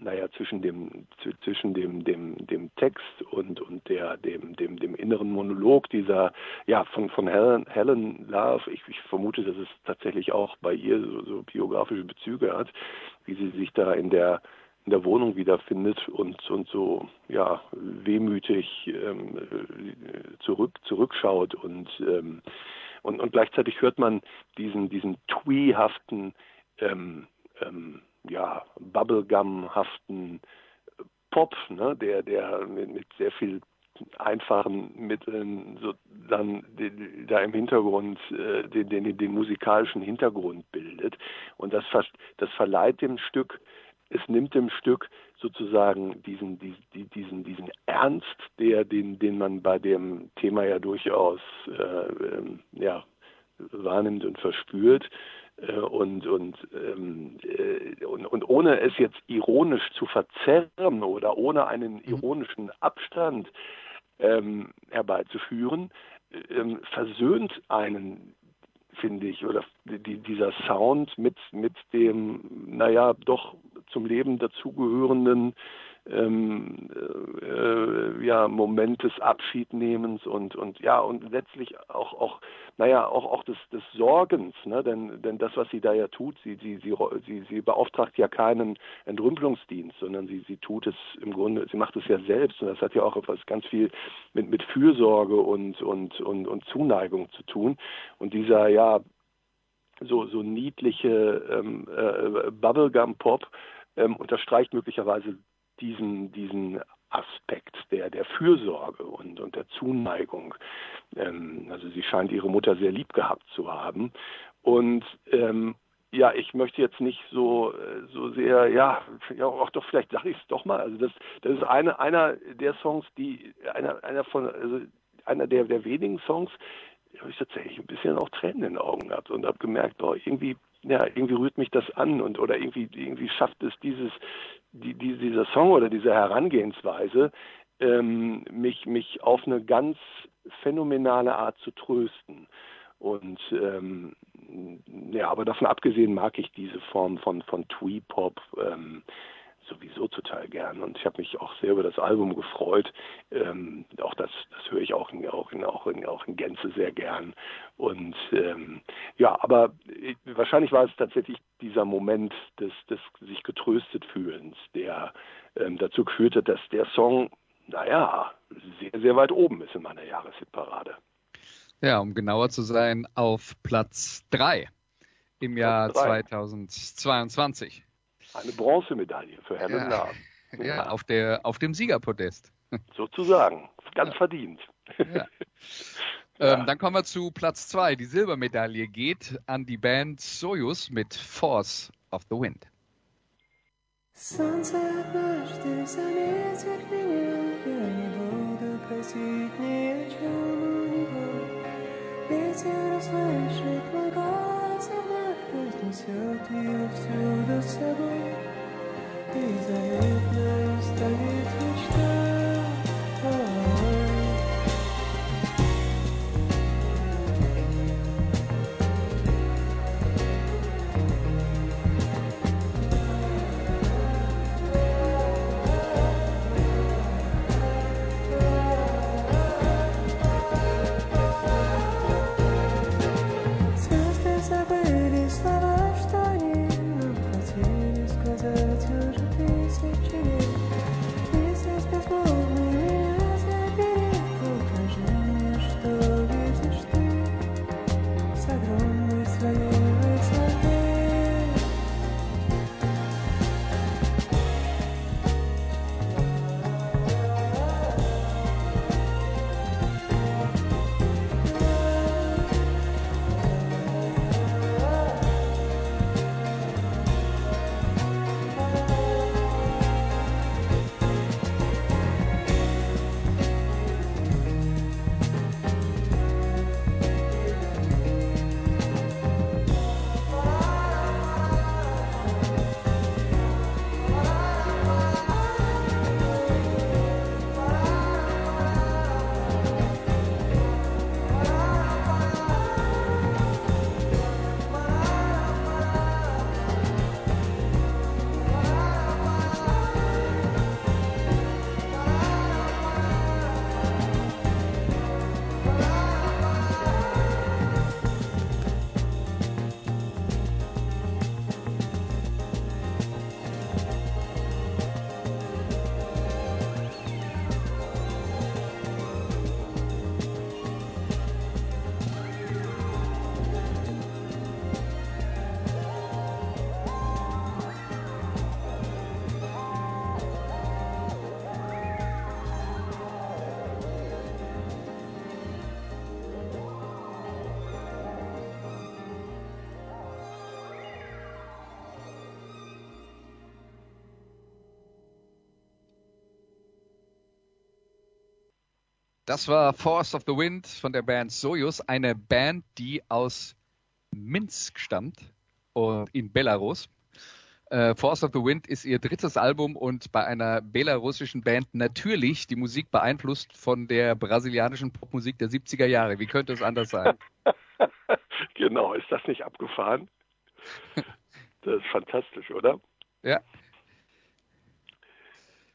naja, zwischen dem, zwischen dem, dem, dem Text und, und der, dem, dem, dem inneren Monolog dieser, ja, von, von Helen, Helen Love. Ich, ich vermute, dass es tatsächlich auch bei ihr so, so biografische Bezüge hat, wie sie sich da in der, in der Wohnung wiederfindet und, und so, ja, wehmütig ähm, zurück, zurückschaut und, ähm, und, und gleichzeitig hört man diesen, diesen twee-haften, ähm, ähm, ja, Bubblegum-haften Pop, ne, der, der mit, mit sehr viel einfachen Mitteln so dann da im Hintergrund äh, den, den, den musikalischen Hintergrund bildet. Und das das verleiht dem Stück es nimmt dem Stück sozusagen diesen diesen diesen diesen Ernst der den den man bei dem Thema ja durchaus äh, ähm, ja wahrnimmt und verspürt äh, und, und, ähm, äh, und, und ohne es jetzt ironisch zu verzerren oder ohne einen mhm. ironischen Abstand ähm, herbeizuführen, ähm, versöhnt einen, finde ich, oder die, dieser Sound mit, mit dem, naja, doch zum Leben dazugehörenden ähm, äh, ja, Moment des Abschiednehmens und, und ja, und letztlich auch, auch naja, auch, auch des, des Sorgens, ne? denn, denn das, was sie da ja tut, sie, sie, sie, sie, sie beauftragt ja keinen Entrümpelungsdienst, sondern sie, sie tut es im Grunde, sie macht es ja selbst und das hat ja auch etwas ganz viel mit, mit Fürsorge und, und, und, und Zuneigung zu tun. Und dieser, ja, so, so niedliche ähm, äh, Bubblegum-Pop ähm, unterstreicht möglicherweise diesen, diesen Aspekt der, der Fürsorge und, und der Zuneigung. Ähm, also sie scheint ihre Mutter sehr lieb gehabt zu haben. Und ähm, ja, ich möchte jetzt nicht so so sehr, ja, ja auch doch vielleicht sage ich es doch mal. Also das das ist eine einer der Songs, die einer einer von also einer der der wenigen Songs, habe ich tatsächlich ein bisschen auch Tränen in den Augen gehabt und habe gemerkt, boah, irgendwie ja, irgendwie rührt mich das an und oder irgendwie irgendwie schafft es dieses die, die, dieser Song oder diese Herangehensweise, ähm, mich, mich auf eine ganz phänomenale Art zu trösten. Und ähm, ja, aber davon abgesehen mag ich diese Form von, von Twee-Pop ähm, sowieso total gern. Und ich habe mich auch sehr über das Album gefreut. Ähm, auch das, das höre ich auch in, auch, in, auch, in, auch in Gänze sehr gern. Und ähm, ja, aber ich, wahrscheinlich war es tatsächlich dieser Moment des, des sich getröstet fühlens, der ähm, dazu geführt hat, dass der Song, naja, sehr, sehr weit oben ist in meiner Jahreshitparade. Ja, um genauer zu sein, auf Platz 3 im Jahr 2022 Eine Bronzemedaille für Helen ja. Ja, ja, auf, der, auf dem Siegerpodest. Sozusagen, ganz ja. verdient. Ja. Ähm, dann kommen wir zu Platz 2. Die Silbermedaille geht an die Band Soyuz mit Force of the Wind. Солнце однажды заметит меня, я не буду просить ни о чем у него. Ветер услышит мой голос и несет ее всюду с собой. И заветная стоит мечта. Das war Force of the Wind von der Band Soyuz, eine Band, die aus Minsk stammt und in Belarus. Äh, Force of the Wind ist ihr drittes Album und bei einer belarussischen Band natürlich die Musik beeinflusst von der brasilianischen Popmusik der 70er Jahre. Wie könnte es anders sein? genau, ist das nicht abgefahren? Das ist fantastisch, oder? Ja.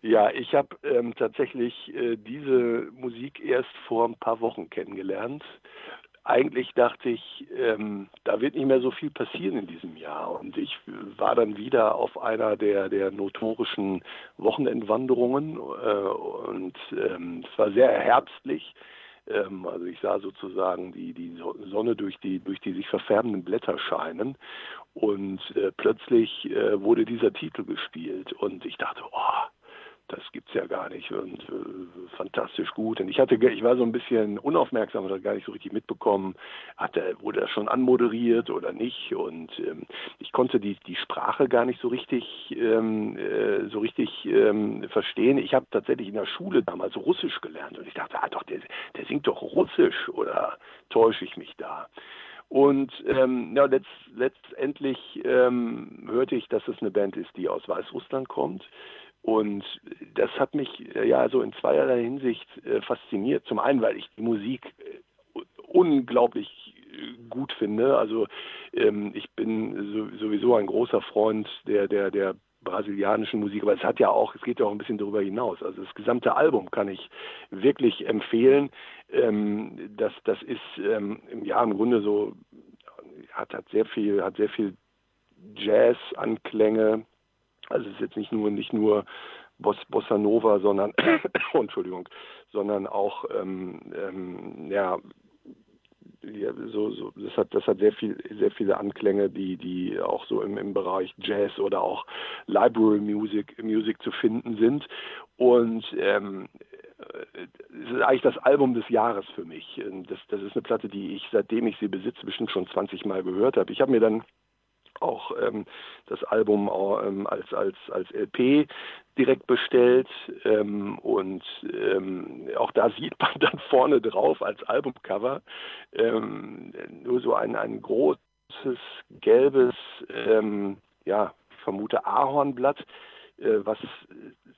Ja, ich habe ähm, tatsächlich äh, diese Musik erst vor ein paar Wochen kennengelernt eigentlich dachte ich, ähm, da wird nicht mehr so viel passieren in diesem Jahr. Und ich war dann wieder auf einer der, der notorischen Wochenendwanderungen äh, und ähm, es war sehr herbstlich. Ähm, also ich sah sozusagen die, die Sonne durch die, durch die sich verfärbenden Blätter scheinen und äh, plötzlich äh, wurde dieser Titel gespielt und ich dachte, oh, das gibt's ja gar nicht und äh, fantastisch gut. Und ich hatte, ich war so ein bisschen unaufmerksam oder gar nicht so richtig mitbekommen, hat er, wurde er schon anmoderiert oder nicht. Und ähm, ich konnte die die Sprache gar nicht so richtig ähm, äh, so richtig ähm, verstehen. Ich habe tatsächlich in der Schule damals Russisch gelernt und ich dachte, ah doch, der, der singt doch Russisch oder täusche ich mich da? Und ähm, ja, letzt, letztendlich ähm, hörte ich, dass es eine Band ist, die aus Weißrussland kommt. Und das hat mich äh, ja so in zweierlei Hinsicht äh, fasziniert. Zum einen, weil ich die Musik äh, unglaublich gut finde. Also ähm, ich bin so, sowieso ein großer Freund der, der, der brasilianischen Musik, aber es hat ja auch, es geht ja auch ein bisschen darüber hinaus. Also das gesamte Album kann ich wirklich empfehlen. Ähm, das, das ist ähm, ja im Grunde so, hat, hat sehr viel, hat sehr viel Jazz-Anklänge, also es ist jetzt nicht nur nicht nur Bossa Nova, sondern Entschuldigung, sondern auch ähm, ähm, ja, ja, so, so, das hat, das hat sehr viel, sehr viele Anklänge, die, die auch so im, im Bereich Jazz oder auch Library Music, Music zu finden sind. Und ähm, es ist eigentlich das Album des Jahres für mich. Das, das ist eine Platte, die ich, seitdem ich sie besitze, bestimmt schon 20 Mal gehört habe. Ich habe mir dann auch ähm, das Album ähm, als, als, als LP direkt bestellt ähm, und ähm, auch da sieht man dann vorne drauf als Albumcover ähm, nur so ein, ein großes gelbes, ähm, ja, ich vermute Ahornblatt, was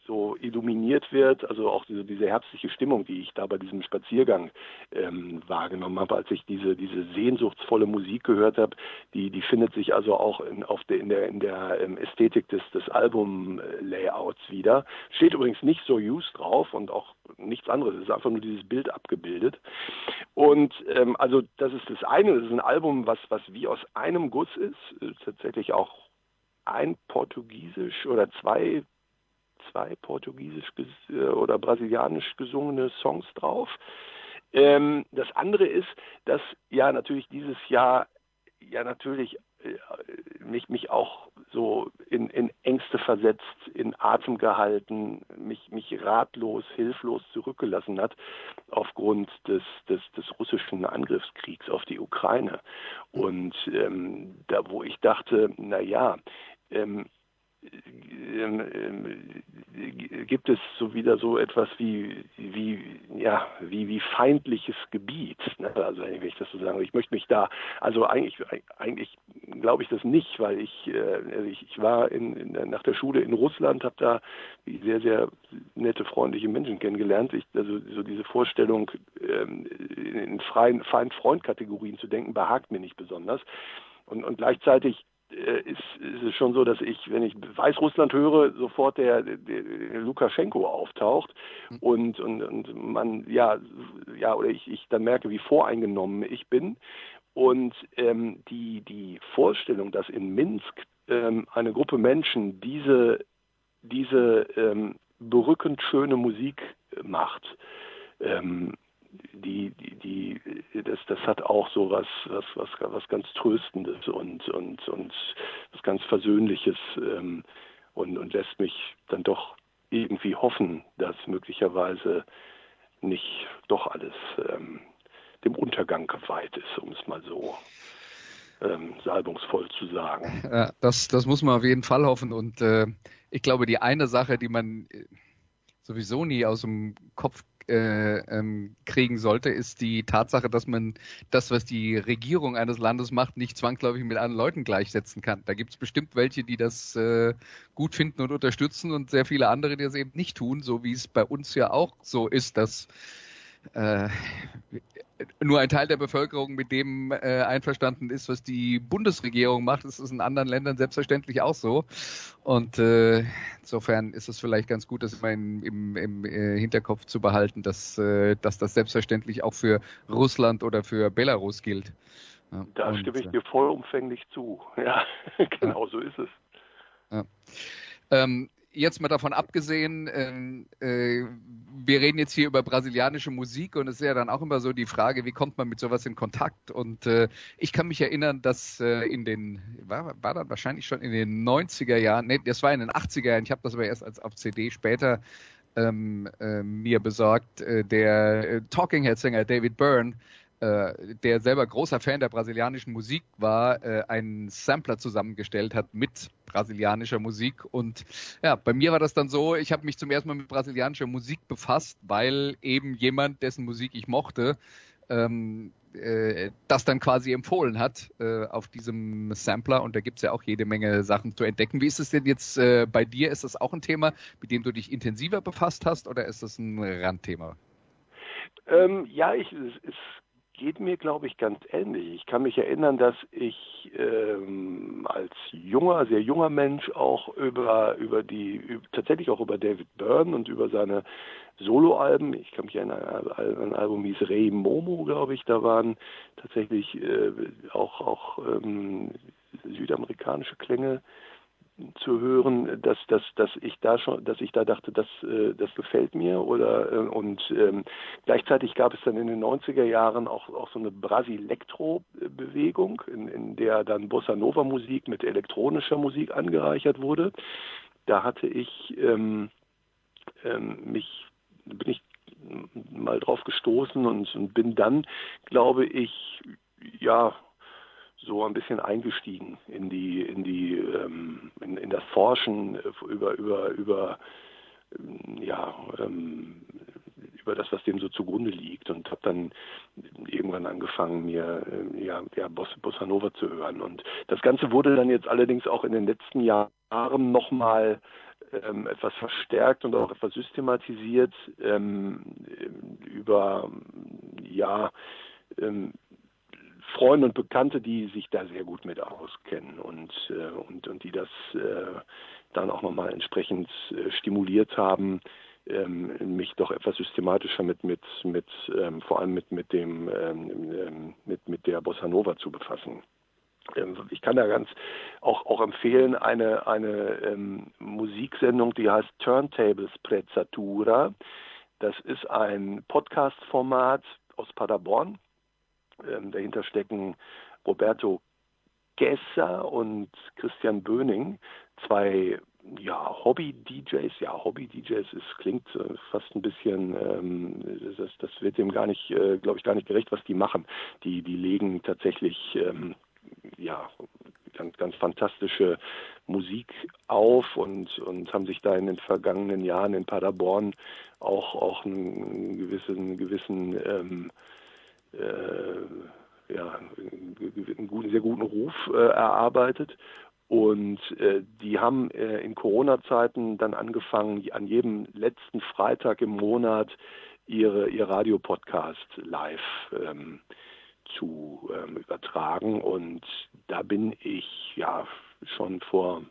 so illuminiert wird, also auch diese, diese herbstliche Stimmung, die ich da bei diesem Spaziergang ähm, wahrgenommen habe, als ich diese, diese sehnsuchtsvolle Musik gehört habe, die, die findet sich also auch in, auf der, in der, in der ähm, Ästhetik des, des Album-Layouts wieder. Steht übrigens nicht so used drauf und auch nichts anderes, es ist einfach nur dieses Bild abgebildet. Und ähm, also das ist das eine, das ist ein Album, was, was wie aus einem Guss ist, ist tatsächlich auch ein portugiesisch oder zwei zwei portugiesisch äh, oder brasilianisch gesungene Songs drauf. Ähm, das andere ist, dass ja natürlich dieses Jahr ja natürlich äh, mich, mich auch so in, in Ängste versetzt, in Atem gehalten, mich, mich ratlos, hilflos zurückgelassen hat aufgrund des, des, des russischen Angriffskriegs auf die Ukraine. Und ähm, da, wo ich dachte, na ja, ähm, ähm, ähm, gibt es so wieder so etwas wie wie ja wie wie feindliches Gebiet ne? also wenn ich das so sagen ich möchte mich da also eigentlich eigentlich glaube ich das nicht weil ich äh, also ich, ich, war in, in, nach der Schule in Russland habe da sehr sehr nette freundliche Menschen kennengelernt. Ich, also so diese Vorstellung ähm, in freien Feind Freund Kategorien zu denken behagt mir nicht besonders. Und, und gleichzeitig äh, ist, ist es schon so, dass ich, wenn ich Weißrussland höre, sofort der, der, der Lukaschenko auftaucht mhm. und, und, und man, ja, ja, oder ich, ich dann merke, wie voreingenommen ich bin. Und ähm, die, die Vorstellung, dass in Minsk ähm, eine Gruppe Menschen diese, diese ähm, berückend schöne Musik macht, ähm, die, die, die, das, das hat auch so was, was, was, was ganz Tröstendes und, und, und was ganz Versöhnliches ähm, und, und lässt mich dann doch irgendwie hoffen, dass möglicherweise nicht doch alles ähm, dem Untergang geweiht ist, um es mal so ähm, salbungsvoll zu sagen. Ja, das, das muss man auf jeden Fall hoffen. Und äh, ich glaube, die eine Sache, die man äh, sowieso nie aus dem Kopf äh, ähm, kriegen sollte, ist die Tatsache, dass man das, was die Regierung eines Landes macht, nicht zwangsläufig mit anderen Leuten gleichsetzen kann. Da gibt es bestimmt welche, die das äh, gut finden und unterstützen und sehr viele andere, die das eben nicht tun, so wie es bei uns ja auch so ist, dass äh, nur ein Teil der Bevölkerung mit dem äh, einverstanden ist, was die Bundesregierung macht. Das ist in anderen Ländern selbstverständlich auch so. Und äh, insofern ist es vielleicht ganz gut, das immer in, im, im äh, Hinterkopf zu behalten, dass, äh, dass das selbstverständlich auch für Russland oder für Belarus gilt. Ja, da und, stimme ich äh, dir vollumfänglich zu. Ja, genau ja. so ist es. Ja. Ähm, jetzt mal davon abgesehen, äh, äh, wir reden jetzt hier über brasilianische Musik und es ist ja dann auch immer so die Frage, wie kommt man mit sowas in Kontakt? Und äh, ich kann mich erinnern, dass äh, in den, war, war dann wahrscheinlich schon in den 90er Jahren, nee, das war in den 80er Jahren, ich habe das aber erst als auf CD später ähm, äh, mir besorgt, äh, der äh, Talking Head Sänger David Byrne äh, der selber großer Fan der brasilianischen Musik war, äh, einen Sampler zusammengestellt hat mit brasilianischer Musik. Und ja, bei mir war das dann so, ich habe mich zum ersten Mal mit brasilianischer Musik befasst, weil eben jemand, dessen Musik ich mochte, ähm, äh, das dann quasi empfohlen hat äh, auf diesem Sampler. Und da gibt's ja auch jede Menge Sachen zu entdecken. Wie ist es denn jetzt äh, bei dir? Ist das auch ein Thema, mit dem du dich intensiver befasst hast oder ist das ein Randthema? Ähm, ja, ich, es, es geht mir, glaube ich, ganz ähnlich. Ich kann mich erinnern, dass ich ähm, als junger, sehr junger Mensch auch über, über die, über, tatsächlich auch über David Byrne und über seine Soloalben, ich kann mich erinnern, ein Album hieß Rei Momo, glaube ich, da waren tatsächlich äh, auch, auch ähm, südamerikanische Klänge zu hören, dass, dass, dass ich da schon, dass ich da dachte, das, äh, das gefällt mir oder äh, und ähm, gleichzeitig gab es dann in den 90er Jahren auch, auch so eine Brasilektro-Bewegung, in, in der dann Bossa Nova Musik mit elektronischer Musik angereichert wurde. Da hatte ich ähm, ähm, mich bin ich mal drauf gestoßen und, und bin dann, glaube ich, ja, so ein bisschen eingestiegen in die in die ähm, in, in das Forschen über über über ähm, ja ähm, über das was dem so zugrunde liegt und habe dann irgendwann angefangen mir äh, ja ja Boss, Bossa Nova zu hören. Und das Ganze wurde dann jetzt allerdings auch in den letzten Jahren nochmal ähm, etwas verstärkt und auch etwas systematisiert ähm, über ja ähm, Freunde und Bekannte, die sich da sehr gut mit auskennen und, äh, und, und die das äh, dann auch nochmal entsprechend äh, stimuliert haben, ähm, mich doch etwas systematischer mit, mit, mit ähm, vor allem mit, mit dem, ähm, ähm mit, mit der Bossa Nova zu befassen. Ähm, ich kann da ganz auch, auch empfehlen eine, eine ähm, Musiksendung, die heißt Turntables Prezzatura. Das ist ein Podcast-Format aus Paderborn ähm, dahinter stecken Roberto Gesser und Christian Böning, zwei ja, Hobby-DJs, ja, Hobby-DJs, es klingt äh, fast ein bisschen, ähm, das, das wird dem gar nicht, äh, glaube ich, gar nicht gerecht, was die machen. Die, die legen tatsächlich, ähm, ja, ganz, ganz fantastische Musik auf und, und haben sich da in den vergangenen Jahren in Paderborn auch, auch einen gewissen, gewissen ähm, äh, ja, einen guten, sehr guten Ruf äh, erarbeitet. Und äh, die haben äh, in Corona-Zeiten dann angefangen, an jedem letzten Freitag im Monat ihre, ihr Radiopodcast live ähm, zu ähm, übertragen. Und da bin ich ja schon vor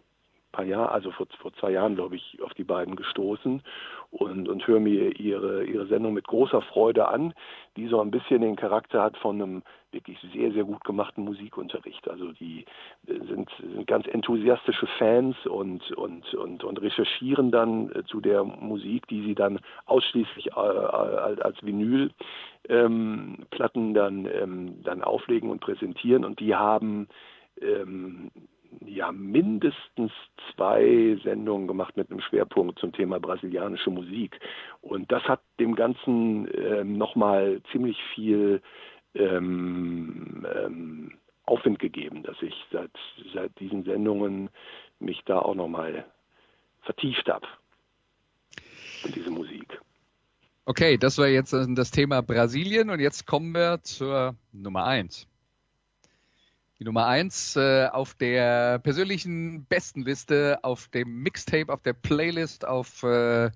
paar Jahren, also vor, vor zwei Jahren, glaube ich, auf die beiden gestoßen und, und höre mir ihre, ihre Sendung mit großer Freude an, die so ein bisschen den Charakter hat von einem wirklich sehr, sehr gut gemachten Musikunterricht. Also die sind, sind ganz enthusiastische Fans und, und, und, und recherchieren dann äh, zu der Musik, die sie dann ausschließlich äh, als Vinyl ähm, Platten dann, ähm, dann auflegen und präsentieren und die haben ähm, ja mindestens zwei Sendungen gemacht mit einem Schwerpunkt zum Thema brasilianische Musik. Und das hat dem Ganzen ähm, nochmal ziemlich viel ähm, ähm, Aufwind gegeben, dass ich seit, seit diesen Sendungen mich da auch nochmal vertieft habe in diese Musik. Okay, das war jetzt das Thema Brasilien und jetzt kommen wir zur Nummer eins. Die Nummer eins äh, auf der persönlichen Bestenliste, auf dem Mixtape, auf der Playlist, auf äh,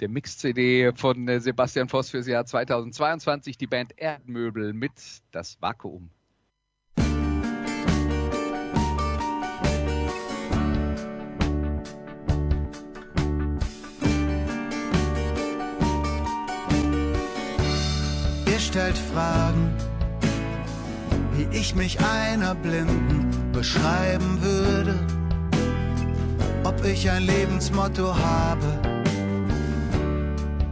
der Mix-CD von äh, Sebastian Voss fürs Jahr 2022, die Band Erdmöbel mit Das Vakuum. Ihr stellt Fragen ich mich einer Blinden beschreiben würde, ob ich ein Lebensmotto habe.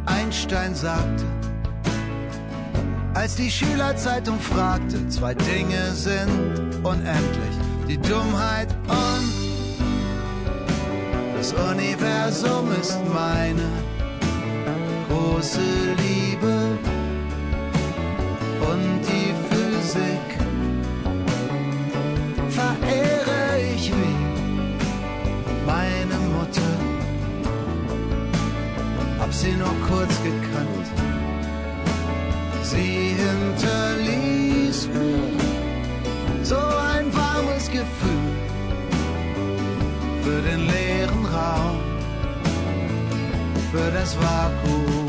Einstein sagte, als die Schülerzeitung fragte, zwei Dinge sind unendlich, die Dummheit und das Universum ist meine große Liebe. Und die Physik sie nur kurz gekannt. Sie hinterließ mir so ein warmes Gefühl für den leeren Raum, für das Vakuum.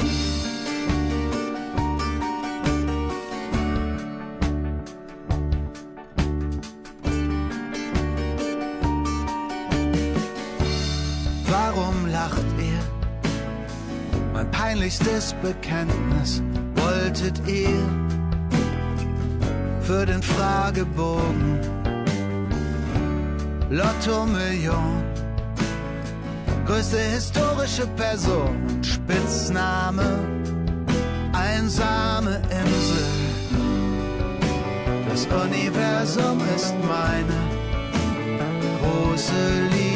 Peinlichstes Bekenntnis wolltet ihr für den Fragebogen. Lotto Million größte historische Person Spitzname einsame Insel. Das Universum ist meine große Liebe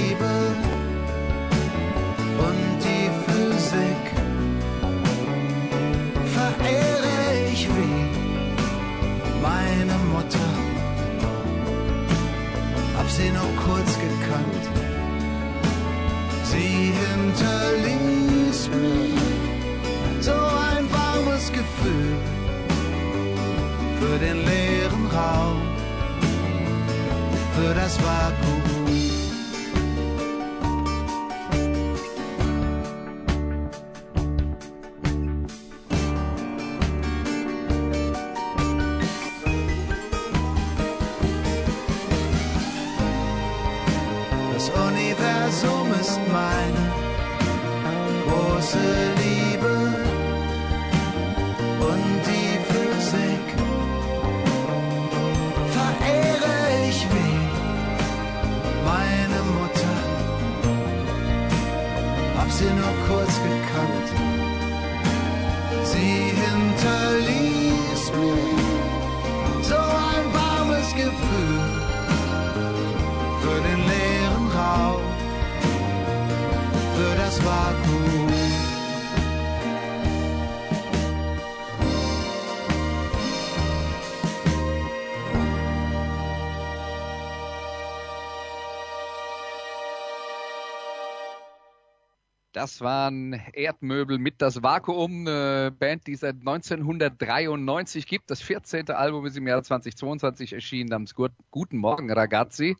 sie nur kurz gekannt. Sie hinterließ mir so ein warmes Gefühl für den leeren Raum, für das Vakuum. Das waren Erdmöbel mit das Vakuum, eine Band, die seit 1993 gibt. Das 14. Album ist im Jahr 2022 erschienen namens Guten Morgen Ragazzi.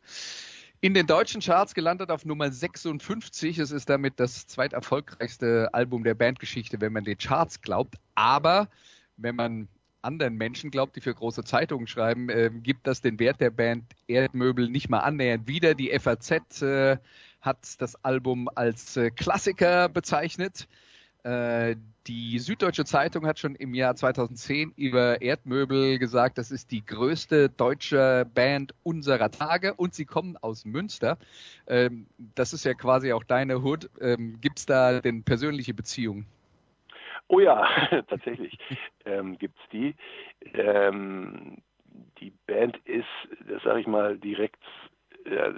In den deutschen Charts gelandet auf Nummer 56. Es ist damit das zweiterfolgreichste Album der Bandgeschichte, wenn man den Charts glaubt. Aber wenn man anderen Menschen glaubt, die für große Zeitungen schreiben, äh, gibt das den Wert der Band Erdmöbel nicht mal annähernd wieder. Die FAZ äh, hat das Album als äh, Klassiker bezeichnet. Äh, die Süddeutsche Zeitung hat schon im Jahr 2010 über Erdmöbel gesagt, das ist die größte deutsche Band unserer Tage und sie kommen aus Münster. Ähm, das ist ja quasi auch deine Hood. Ähm, Gibt es da denn persönliche Beziehungen? Oh ja, tatsächlich ähm, gibt es die. Ähm, die Band ist, das sage ich mal direkt, äh,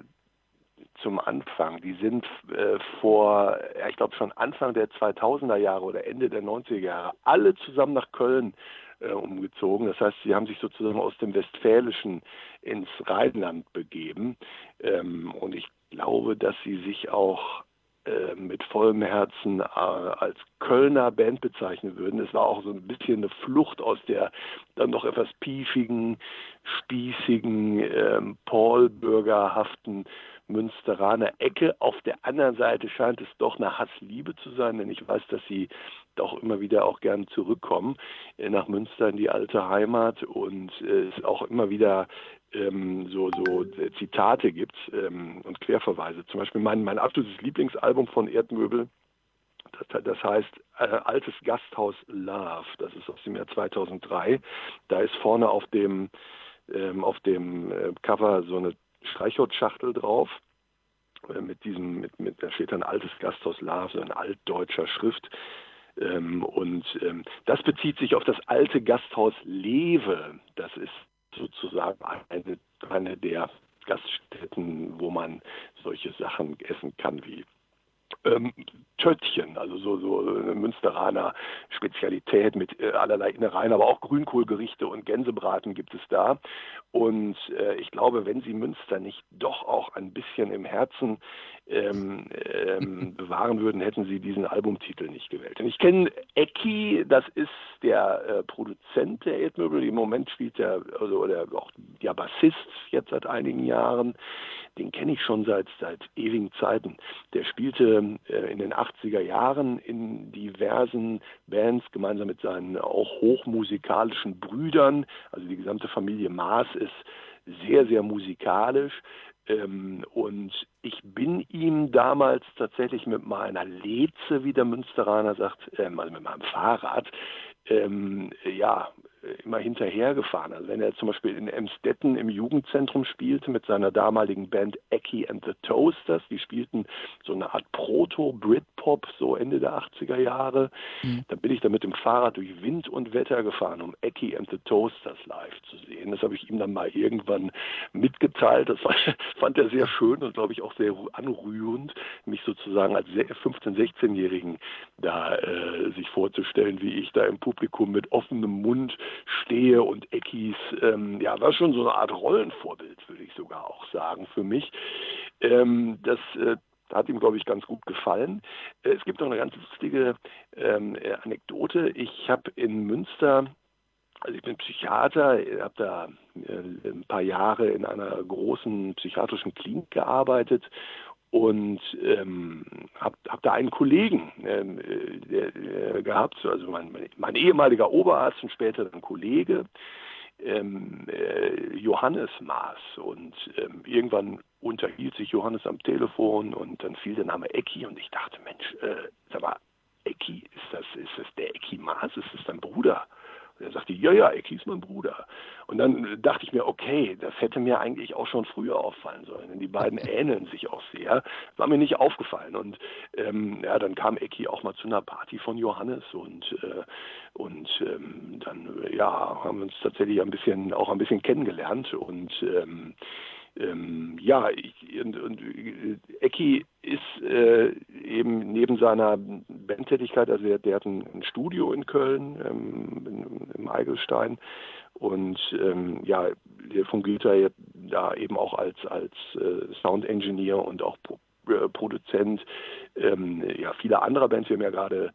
zum Anfang. Die sind äh, vor, ich glaube schon Anfang der 2000er Jahre oder Ende der 90er Jahre alle zusammen nach Köln äh, umgezogen. Das heißt, sie haben sich sozusagen aus dem Westfälischen ins Rheinland begeben. Ähm, und ich glaube, dass sie sich auch äh, mit vollem Herzen äh, als Kölner Band bezeichnen würden. Es war auch so ein bisschen eine Flucht aus der dann noch etwas piefigen, spießigen, ähm, Paul-bürgerhaften Münsteraner Ecke. Auf der anderen Seite scheint es doch eine Hassliebe zu sein, denn ich weiß, dass sie doch immer wieder auch gern zurückkommen äh, nach Münster in die alte Heimat und äh, es auch immer wieder ähm, so, so Zitate gibt ähm, und Querverweise. Zum Beispiel mein, mein absolutes Lieblingsalbum von Erdmöbel, das, heißt äh, Altes Gasthaus Love, das ist aus dem Jahr 2003. Da ist vorne auf dem, ähm, auf dem äh, Cover so eine Streichholzschachtel drauf äh, mit diesem, mit, mit, da steht dann altes Gasthaus Love, so in altdeutscher Schrift. Ähm, und ähm, das bezieht sich auf das alte Gasthaus Lewe. Das ist sozusagen eine, eine der Gaststätten, wo man solche Sachen essen kann wie ähm, Töttchen, also so, so eine Münsteraner Spezialität mit äh, allerlei Innereien, aber auch Grünkohlgerichte und Gänsebraten gibt es da. Und äh, ich glaube, wenn Sie Münster nicht doch auch ein bisschen im Herzen ähm, ähm, bewahren würden, hätten Sie diesen Albumtitel nicht gewählt. Und ich kenne Ecki, das ist der äh, Produzent der Erdmöbel. Im Moment spielt er, also oder auch der Bassist jetzt seit einigen Jahren den kenne ich schon seit, seit ewigen Zeiten. Der spielte äh, in den 80er Jahren in diversen Bands gemeinsam mit seinen auch hochmusikalischen Brüdern. Also die gesamte Familie Maas ist sehr, sehr musikalisch. Ähm, und ich bin ihm damals tatsächlich mit meiner Leze, wie der Münsteraner sagt, ähm, also mit meinem Fahrrad, ähm, ja, immer hinterhergefahren. Also wenn er zum Beispiel in Emstetten im Jugendzentrum spielte mit seiner damaligen Band Eckie and the Toasters, die spielten so eine Art Proto-Britpop, so Ende der 80er Jahre, mhm. dann bin ich da mit dem Fahrrad durch Wind und Wetter gefahren, um Eckie and the Toasters live zu sehen. Das habe ich ihm dann mal irgendwann mitgeteilt. Das war, fand er sehr schön und glaube ich auch sehr anrührend, mich sozusagen als 15-, 16-Jährigen da äh, sich vorzustellen, wie ich da im Publikum mit offenem Mund stehe und Eckis, ähm, ja, war schon so eine Art Rollenvorbild, würde ich sogar auch sagen, für mich. Ähm, das äh, hat ihm, glaube ich, ganz gut gefallen. Äh, es gibt noch eine ganz lustige ähm, äh, Anekdote. Ich habe in Münster also ich bin Psychiater, habe da äh, ein paar Jahre in einer großen psychiatrischen Klinik gearbeitet und ähm, habe hab da einen Kollegen ähm, äh, gehabt, also mein, mein, ehemaliger Oberarzt und später ein Kollege, ähm, äh, Johannes Maas. Und ähm, irgendwann unterhielt sich Johannes am Telefon und dann fiel der Name Ecki und ich dachte, Mensch, äh, sag mal, Ecki, ist das, ist das der Ecki Maas? Ist das dein Bruder? Er sagte, ja, ja, Ecki ist mein Bruder. Und dann dachte ich mir, okay, das hätte mir eigentlich auch schon früher auffallen sollen, denn die beiden ähneln sich auch sehr. War mir nicht aufgefallen. Und ähm, ja, dann kam Ecki auch mal zu einer Party von Johannes und, äh, und ähm, dann ja, haben wir uns tatsächlich ein bisschen auch ein bisschen kennengelernt und ähm, ähm, ja, ich, und, und Ecki ist äh, eben neben seiner Bandtätigkeit, also der, der hat ein, ein Studio in Köln, ähm, in, im Eigelstein und ähm, ja, fungiert da, da eben auch als, als äh, Sound Engineer und auch Pro äh, Produzent ähm, ja, vieler anderer Bands. Wir haben ja gerade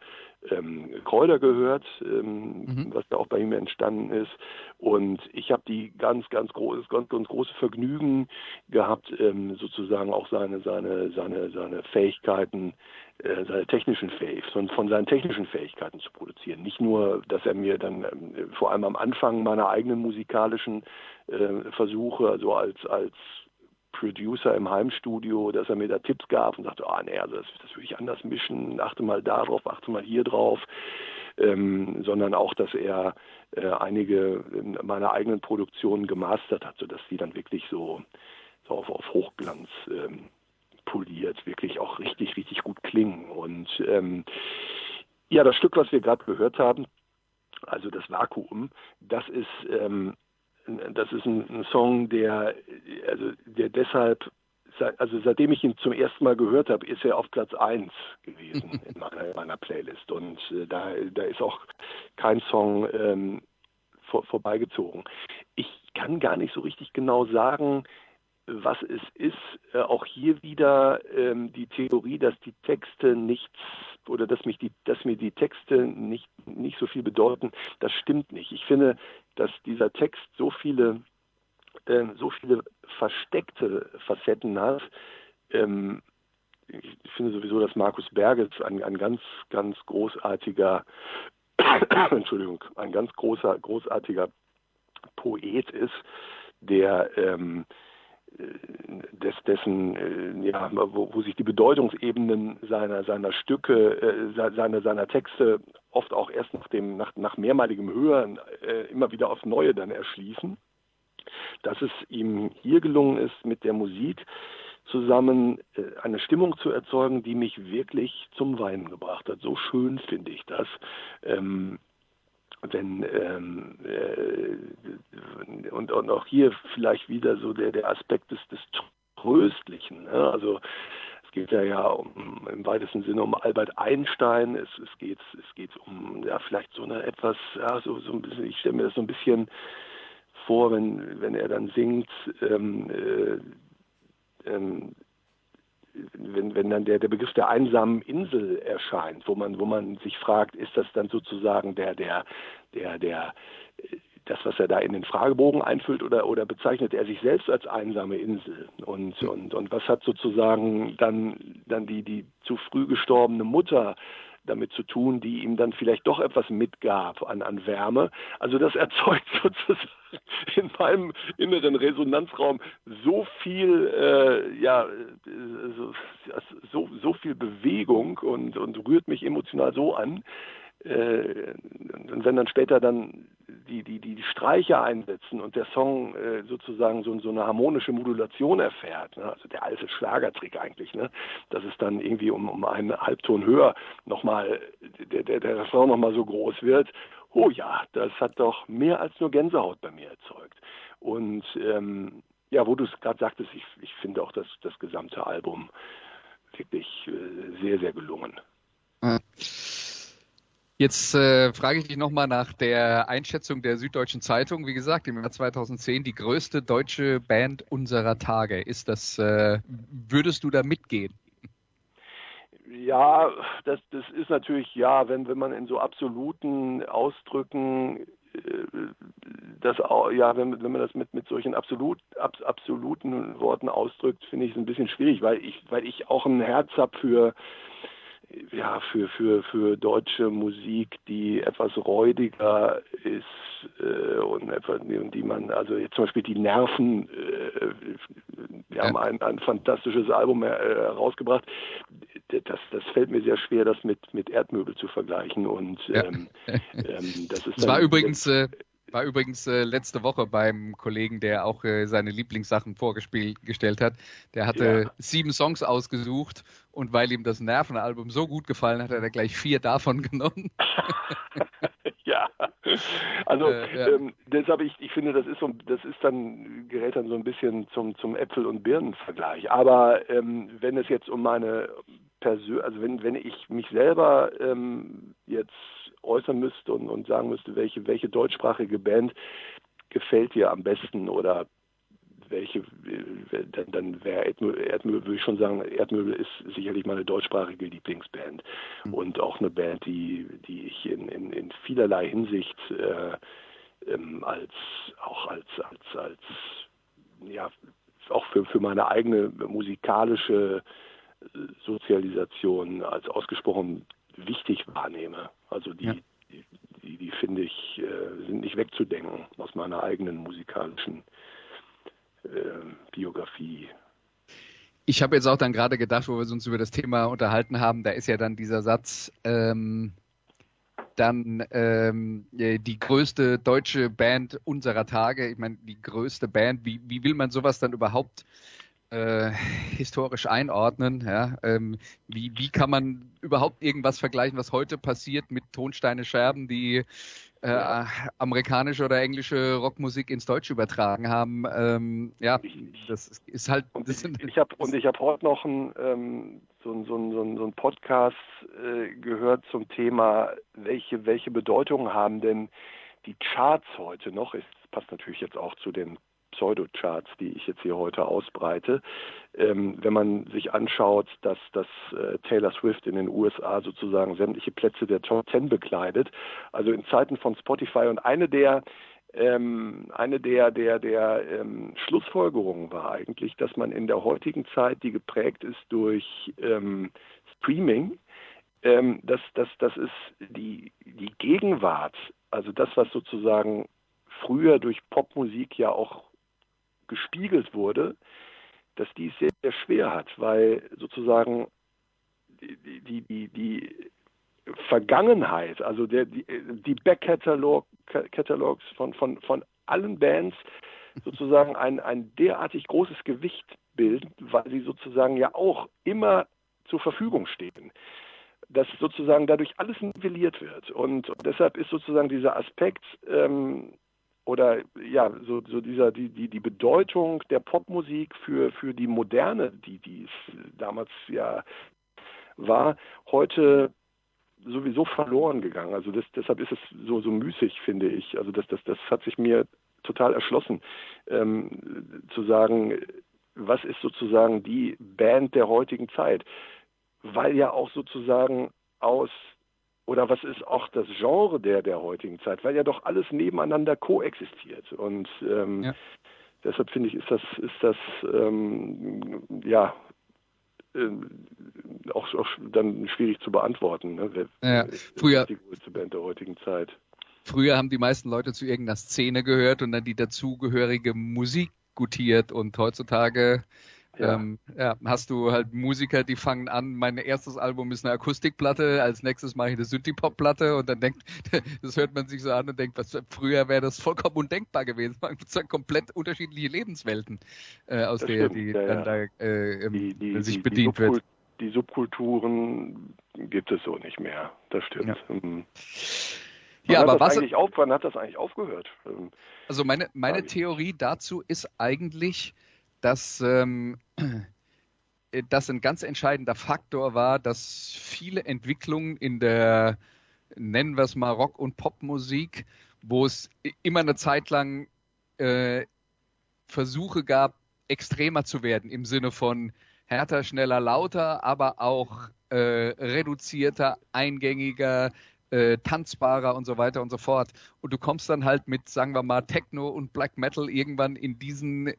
ähm, Kräuter gehört, ähm, mhm. was da auch bei ihm entstanden ist. Und ich habe die ganz, ganz großes, ganz, ganz große Vergnügen gehabt, ähm, sozusagen auch seine, seine, seine, seine Fähigkeiten, äh, seine technischen Fähigkeiten, von seinen technischen Fähigkeiten zu produzieren. Nicht nur, dass er mir dann ähm, vor allem am Anfang meiner eigenen musikalischen äh, Versuche, also als, als Producer im Heimstudio, dass er mir da Tipps gab und sagte, ah nee, also das, das würde ich anders mischen, achte mal da drauf, achte mal hier drauf, ähm, sondern auch, dass er äh, einige meiner eigenen Produktionen gemastert hat, sodass die dann wirklich so, so auf, auf Hochglanz ähm, poliert, wirklich auch richtig, richtig gut klingen. Und ähm, ja, das Stück, was wir gerade gehört haben, also das Vakuum, das ist ähm, das ist ein, ein, Song, der, also der deshalb, also seitdem ich ihn zum ersten Mal gehört habe, ist er auf Platz 1 gewesen in meiner, meiner Playlist. Und äh, da, da ist auch kein Song ähm, vor, vorbeigezogen. Ich kann gar nicht so richtig genau sagen, was es ist. Äh, auch hier wieder ähm, die Theorie, dass die Texte nichts oder dass mich die, dass mir die Texte nicht, nicht so viel bedeuten, das stimmt nicht. Ich finde, dass dieser Text so viele, äh, so viele versteckte Facetten hat. Ähm, ich finde sowieso, dass Markus Berges ein, ein ganz, ganz großartiger, Entschuldigung, ein ganz großer, großartiger Poet ist, der ähm, des, dessen, äh, ja, wo, wo, sich die Bedeutungsebenen seiner, seiner Stücke, äh, seiner, seiner Texte oft auch erst nach, dem, nach, nach mehrmaligem Hören äh, immer wieder aufs Neue dann erschließen. Dass es ihm hier gelungen ist, mit der Musik zusammen äh, eine Stimmung zu erzeugen, die mich wirklich zum Weinen gebracht hat. So schön finde ich das. Ähm, wenn ähm, äh, und, und auch hier vielleicht wieder so der, der Aspekt des, des Tröstlichen. Ne? Also es geht ja, ja um, im weitesten Sinne um Albert Einstein. Es, es geht es geht um ja vielleicht so eine etwas ja so so ein bisschen. Ich stelle mir das so ein bisschen vor, wenn wenn er dann singt. Ähm, äh, ähm, wenn, wenn dann der, der Begriff der einsamen Insel erscheint, wo man, wo man sich fragt, ist das dann sozusagen der, der, der, der, das, was er da in den Fragebogen einfüllt, oder, oder bezeichnet er sich selbst als einsame Insel? Und, und, und was hat sozusagen dann, dann die, die zu früh gestorbene Mutter damit zu tun, die ihm dann vielleicht doch etwas mitgab an, an Wärme. Also das erzeugt sozusagen in meinem inneren Resonanzraum so viel, äh, ja, so, so, so viel Bewegung und, und rührt mich emotional so an, äh, und wenn dann später dann die, die, die Streicher einsetzen und der Song äh, sozusagen so, so eine harmonische Modulation erfährt, ne? also der alte Schlagertrick eigentlich, ne? dass es dann irgendwie um, um einen Halbton höher nochmal, der, der, der Song nochmal so groß wird, oh ja, das hat doch mehr als nur Gänsehaut bei mir erzeugt. Und ähm, ja, wo du es gerade sagtest, ich, ich finde auch das, das gesamte Album wirklich äh, sehr, sehr gelungen. Mhm. Jetzt äh, frage ich dich nochmal nach der Einschätzung der Süddeutschen Zeitung. Wie gesagt, im Jahr 2010 die größte deutsche Band unserer Tage. Ist das, äh, würdest du da mitgehen? Ja, das, das ist natürlich, ja, wenn, wenn man in so absoluten Ausdrücken äh, das ja, wenn, wenn man das mit, mit solchen absolut, ab, absoluten Worten ausdrückt, finde ich es ein bisschen schwierig, weil ich, weil ich auch ein Herz habe für ja, für, für, für deutsche Musik, die etwas räudiger ist äh, und etwas, die man, also jetzt zum Beispiel die Nerven, äh, wir haben ein, ein fantastisches Album äh, herausgebracht. Das, das fällt mir sehr schwer, das mit, mit Erdmöbel zu vergleichen. Und ähm, ähm, das ist. Das war übrigens. Äh war übrigens äh, letzte Woche beim Kollegen, der auch äh, seine Lieblingssachen vorgestellt hat. Der hatte ja. sieben Songs ausgesucht und weil ihm das Nervenalbum so gut gefallen hat, hat er gleich vier davon genommen. ja, also äh, ja. Ähm, deshalb ich, ich finde, das ist so, das ist dann gerät dann so ein bisschen zum zum Äpfel und Birnen-Vergleich. Aber ähm, wenn es jetzt um meine Persön also wenn wenn ich mich selber ähm, jetzt äußern müsste und, und sagen müsste, welche, welche deutschsprachige Band gefällt dir am besten oder welche, dann, dann wäre Erdmöbel, Erdmöbel, würde ich schon sagen, Erdmöbel ist sicherlich meine deutschsprachige Lieblingsband mhm. und auch eine Band, die, die ich in, in, in vielerlei Hinsicht äh, ähm, als, auch als, als, als, ja, auch für, für meine eigene musikalische Sozialisation als ausgesprochen wichtig wahrnehme. Also die, ja. die, die, die, finde ich, äh, sind nicht wegzudenken aus meiner eigenen musikalischen äh, Biografie. Ich habe jetzt auch dann gerade gedacht, wo wir uns über das Thema unterhalten haben, da ist ja dann dieser Satz, ähm, dann ähm, die größte deutsche Band unserer Tage. Ich meine, die größte Band. Wie, wie will man sowas dann überhaupt äh, historisch einordnen. Ja? Ähm, wie, wie kann man überhaupt irgendwas vergleichen, was heute passiert mit Tonsteine Scherben, die äh, ja. amerikanische oder englische Rockmusik ins Deutsche übertragen haben. Ähm, ja, das ist halt. Und ich, ich habe und ich habe heute noch ein, ähm, so, ein, so, ein, so ein Podcast äh, gehört zum Thema, welche welche Bedeutung haben denn die Charts heute noch? Es passt natürlich jetzt auch zu den Pseudocharts, die ich jetzt hier heute ausbreite. Ähm, wenn man sich anschaut, dass, dass äh, Taylor Swift in den USA sozusagen sämtliche Plätze der Top Ten bekleidet, also in Zeiten von Spotify und eine der ähm, eine der, der, der ähm, Schlussfolgerungen war eigentlich, dass man in der heutigen Zeit, die geprägt ist durch ähm, Streaming, ähm, das, das, das ist die, die Gegenwart, also das, was sozusagen früher durch Popmusik ja auch gespiegelt wurde, dass die es sehr, sehr schwer hat, weil sozusagen die, die, die, die Vergangenheit, also der, die, die Backkatalog Catalogs von, von, von allen Bands sozusagen ein, ein derartig großes Gewicht bilden, weil sie sozusagen ja auch immer zur Verfügung stehen. Dass sozusagen dadurch alles nivelliert wird. Und deshalb ist sozusagen dieser Aspekt ähm, oder ja, so, so dieser, die, die, die Bedeutung der Popmusik für, für die Moderne, die, die es damals ja war, heute sowieso verloren gegangen. Also das, deshalb ist es so, so müßig, finde ich. Also das, das, das hat sich mir total erschlossen, ähm, zu sagen, was ist sozusagen die Band der heutigen Zeit? Weil ja auch sozusagen aus oder was ist auch das Genre der der heutigen Zeit, weil ja doch alles nebeneinander koexistiert und ähm, ja. deshalb finde ich ist das ist das ähm, ja äh, auch, auch, dann schwierig zu beantworten. Ne? Wer, ja, früher die größte Band der heutigen Zeit. Früher haben die meisten Leute zu irgendeiner Szene gehört und dann die dazugehörige Musik gutiert und heutzutage ja. Ähm, ja, hast du halt Musiker, die fangen an, mein erstes Album ist eine Akustikplatte, als nächstes mache ich eine Synthie-Pop-Platte und dann denkt, das hört man sich so an und denkt, was früher wäre das vollkommen undenkbar gewesen. Man zwei komplett unterschiedliche Lebenswelten, äh, aus das der stimmt, die ja, dann da äh, die, die, sich bedient wird. Die Subkulturen gibt es so nicht mehr. Das stimmt. Ja. Mhm. ja, aber was eigentlich auf, wann hat das eigentlich aufgehört? Ähm, also meine meine Theorie dazu ist eigentlich, dass ähm, das ein ganz entscheidender Faktor war, dass viele Entwicklungen in der, nennen wir es mal Rock- und Popmusik, wo es immer eine Zeit lang äh, Versuche gab, extremer zu werden im Sinne von härter, schneller, lauter, aber auch äh, reduzierter, eingängiger, äh, tanzbarer und so weiter und so fort. Und du kommst dann halt mit, sagen wir mal, Techno und Black Metal irgendwann in diesen äh,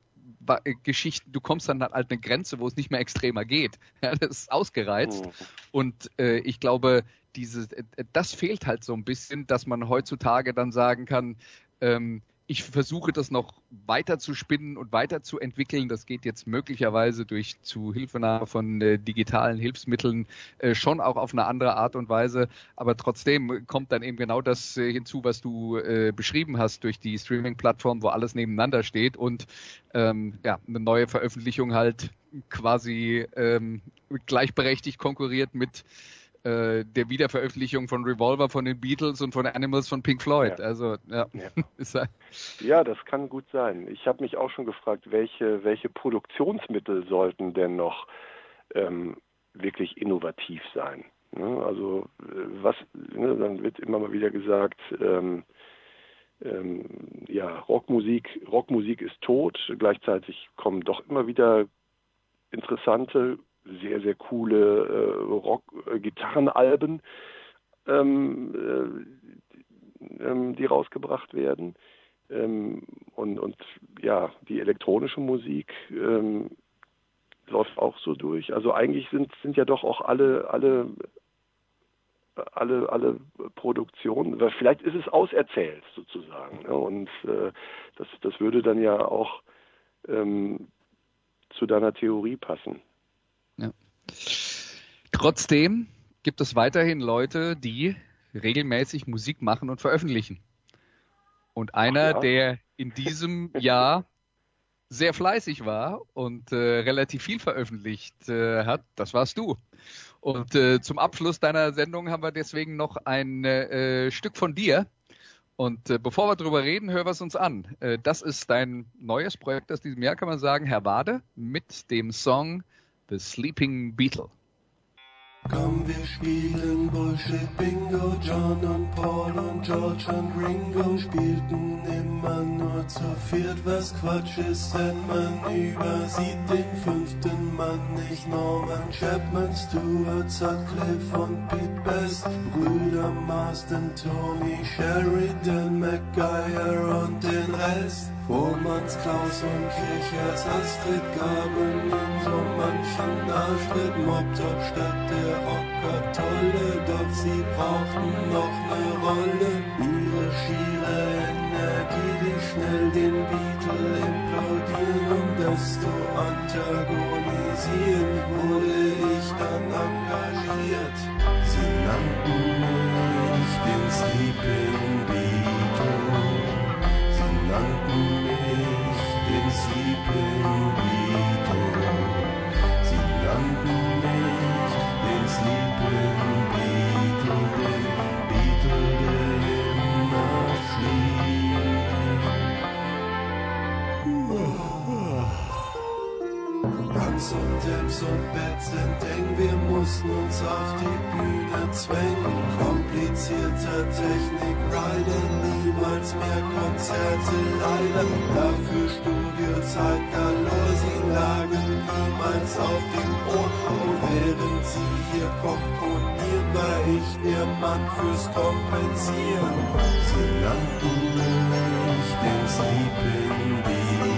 Geschichten, du kommst dann halt eine Grenze, wo es nicht mehr extremer geht. Ja, das ist ausgereizt. Mhm. Und äh, ich glaube, diese, äh, das fehlt halt so ein bisschen, dass man heutzutage dann sagen kann, ähm, ich versuche das noch weiter zu spinnen und weiter zu entwickeln. Das geht jetzt möglicherweise durch Zuhilfenahme von äh, digitalen Hilfsmitteln äh, schon auch auf eine andere Art und Weise. Aber trotzdem kommt dann eben genau das äh, hinzu, was du äh, beschrieben hast durch die Streaming-Plattform, wo alles nebeneinander steht und ähm, ja, eine neue Veröffentlichung halt quasi ähm, gleichberechtigt konkurriert mit äh, der Wiederveröffentlichung von Revolver von den Beatles und von Animals von Pink Floyd. Ja. Also ja. Ja. ja, das kann gut sein. Ich habe mich auch schon gefragt, welche, welche Produktionsmittel sollten denn noch ähm, wirklich innovativ sein? Ne? Also äh, was, ne, dann wird immer mal wieder gesagt, ähm, ähm, ja, Rockmusik, Rockmusik ist tot. Gleichzeitig kommen doch immer wieder interessante, sehr, sehr coole äh, Rock-Gitarrenalben, ähm, äh, ähm, die rausgebracht werden. Ähm, und, und ja, die elektronische Musik ähm, läuft auch so durch. Also eigentlich sind, sind ja doch auch alle, alle, alle, alle Produktionen, vielleicht ist es auserzählt sozusagen. Ne? Und äh, das, das würde dann ja auch ähm, zu deiner Theorie passen. Trotzdem gibt es weiterhin Leute, die regelmäßig Musik machen und veröffentlichen. Und einer, ja. der in diesem Jahr sehr fleißig war und äh, relativ viel veröffentlicht äh, hat, das warst du. Und äh, zum Abschluss deiner Sendung haben wir deswegen noch ein äh, Stück von dir. Und äh, bevor wir drüber reden, hör was uns an. Äh, das ist dein neues Projekt aus diesem Jahr, kann man sagen, Herr Wade, mit dem Song The Sleeping Beetle. Komm, wir spielen Bullshit Bingo. John und Paul und George und Ringo spielten immer nur zu viert, was Quatsch ist, denn man übersieht den fünften Mann nicht. Norman Chapman, Stuart Sutcliffe und Pete Best, Brüder Marston, Tony Sheridan, MacGyver und den Rest. Vormanns Klaus und Kirchers Astrid gaben in so manchen Arschtritt Mobtop statt der Rocker tolle, doch sie brauchten noch ne Rolle. Ihre schiere Energie, die schnell den Beatle implodieren und zu antagonisieren, Ems und Bett sind eng, wir mussten uns auf die Bühne zwängen. Komplizierter Technik, Rider, niemals mehr Konzerte, leider. Dafür Studiozeit galore, sie lagen niemals auf dem Ohr. Und während sie hier komponieren, war ich der Mann fürs Kompensieren. Sie nannten mich den Sleeping Beatle.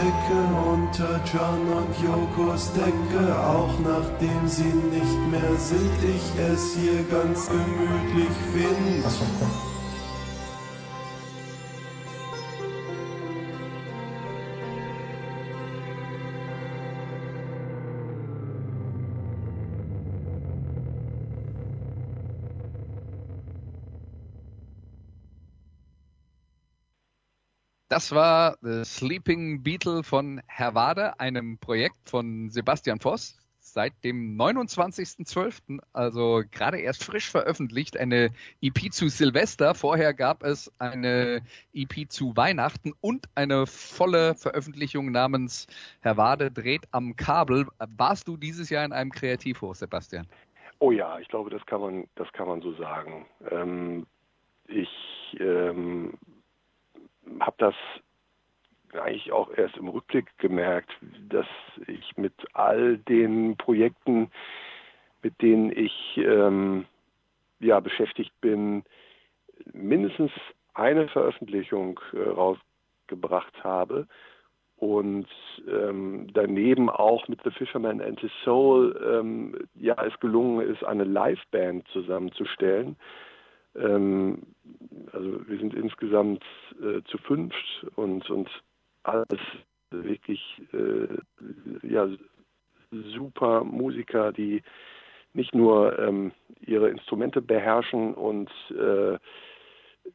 Verstecke unter John und Yokos Decke, auch nachdem sie nicht mehr sind, ich es hier ganz gemütlich find. Das war The Sleeping Beetle von Herr Wade, einem Projekt von Sebastian Voss. Seit dem 29.12., also gerade erst frisch veröffentlicht, eine EP zu Silvester. Vorher gab es eine EP zu Weihnachten und eine volle Veröffentlichung namens Herr Wade dreht am Kabel. Warst du dieses Jahr in einem Kreativhof, Sebastian? Oh ja, ich glaube, das kann man, das kann man so sagen. Ähm, ich ähm, habe das eigentlich auch erst im Rückblick gemerkt, dass ich mit all den Projekten, mit denen ich ähm, ja beschäftigt bin, mindestens eine Veröffentlichung äh, rausgebracht habe und ähm, daneben auch mit The Fisherman and His Soul ähm, ja es gelungen ist, eine Liveband zusammenzustellen. Ähm, also wir sind insgesamt äh, zu fünft und und alles wirklich äh, ja super Musiker, die nicht nur ähm, ihre Instrumente beherrschen und äh,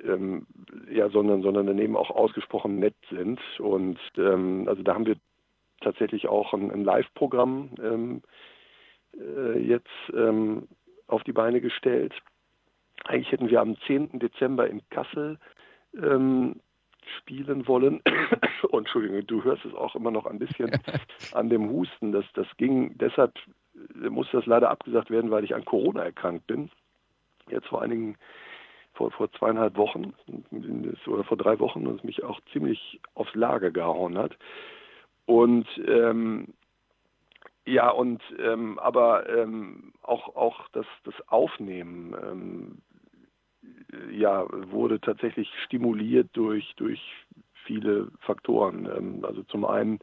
ähm, ja, sondern sondern daneben auch ausgesprochen nett sind und ähm, also da haben wir tatsächlich auch ein, ein Live-Programm ähm, äh, jetzt ähm, auf die Beine gestellt. Eigentlich hätten wir am 10. Dezember in Kassel ähm, spielen wollen. Und Entschuldigung, du hörst es auch immer noch ein bisschen an dem Husten. Das, das ging, deshalb musste das leider abgesagt werden, weil ich an Corona erkrankt bin. Jetzt vor einigen, vor, vor zweieinhalb Wochen oder vor drei Wochen und es mich auch ziemlich aufs Lager gehauen hat. Und ähm, ja, und ähm, aber ähm, auch auch das das Aufnehmen ähm, ja, wurde tatsächlich stimuliert durch, durch viele Faktoren. Ähm, also zum einen,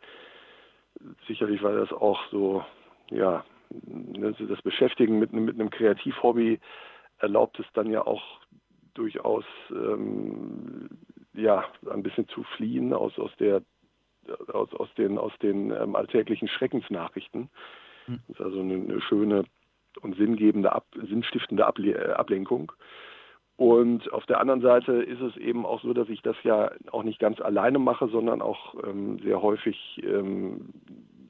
sicherlich war das auch so, ja, ne, das Beschäftigen mit, mit einem Kreativhobby erlaubt es dann ja auch durchaus ähm, ja ein bisschen zu fliehen aus aus der aus aus den aus den ähm, alltäglichen Schreckensnachrichten. Hm. Das ist also eine, eine schöne und sinngebende, ab, sinnstiftende Able Ablenkung. Und auf der anderen Seite ist es eben auch so, dass ich das ja auch nicht ganz alleine mache, sondern auch ähm, sehr häufig ähm,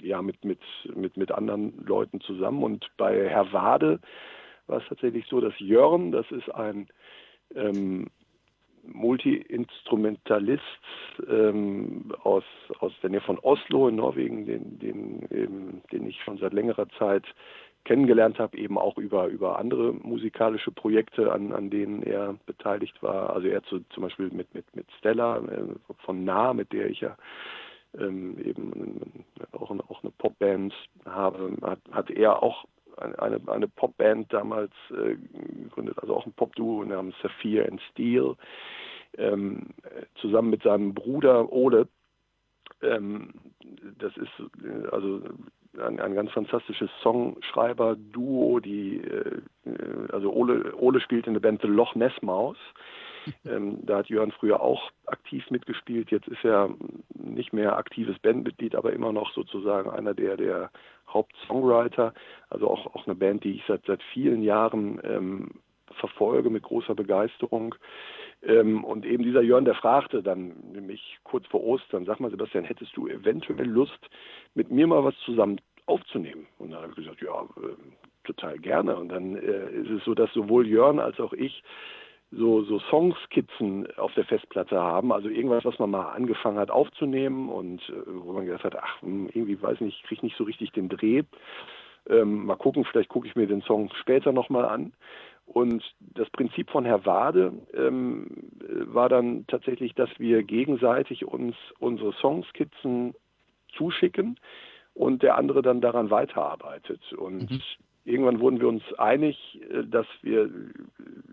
ja mit, mit, mit, mit anderen Leuten zusammen. Und bei Herr Wade war es tatsächlich so, dass Jörn, das ist ein ähm, Multi-Instrumentalist ähm, aus, aus der Nähe von Oslo in Norwegen, den, den, eben, den ich schon seit längerer Zeit kennengelernt habe, eben auch über, über andere musikalische Projekte, an, an denen er beteiligt war. Also er zu, zum Beispiel mit, mit, mit Stella äh, von Nah, mit der ich ja ähm, eben auch, eine, auch eine Popband habe, hat, hat er auch eine, eine Popband damals äh, gegründet, also auch ein Popduo namens Saphir and Steel, ähm, zusammen mit seinem Bruder Ole. Ähm, das ist äh, also ein, ein ganz fantastisches Songschreiber-Duo, die äh, also Ole, Ole spielt in der Band The Loch Ness Maus. Ähm, da hat Jörn früher auch aktiv mitgespielt. Jetzt ist er nicht mehr aktives Bandmitglied, aber immer noch sozusagen einer der, der Hauptsongwriter. Also auch, auch eine Band, die ich seit, seit vielen Jahren ähm, verfolge mit großer Begeisterung. Ähm, und eben dieser Jörn, der fragte dann nämlich kurz vor Ostern, sag mal Sebastian, hättest du eventuell Lust, mit mir mal was zusammen aufzunehmen? Und dann habe ich gesagt, ja, äh, total gerne. Und dann äh, ist es so, dass sowohl Jörn als auch ich so, so Songskizzen auf der Festplatte haben, also irgendwas, was man mal angefangen hat aufzunehmen und äh, wo man gesagt hat, ach, hm, irgendwie weiß nicht, ich kriege nicht so richtig den Dreh. Ähm, mal gucken, vielleicht gucke ich mir den Song später nochmal an. Und das Prinzip von Herr Wade ähm, war dann tatsächlich, dass wir gegenseitig uns unsere Songskizzen zuschicken und der andere dann daran weiterarbeitet. Und mhm irgendwann wurden wir uns einig, äh, dass wir,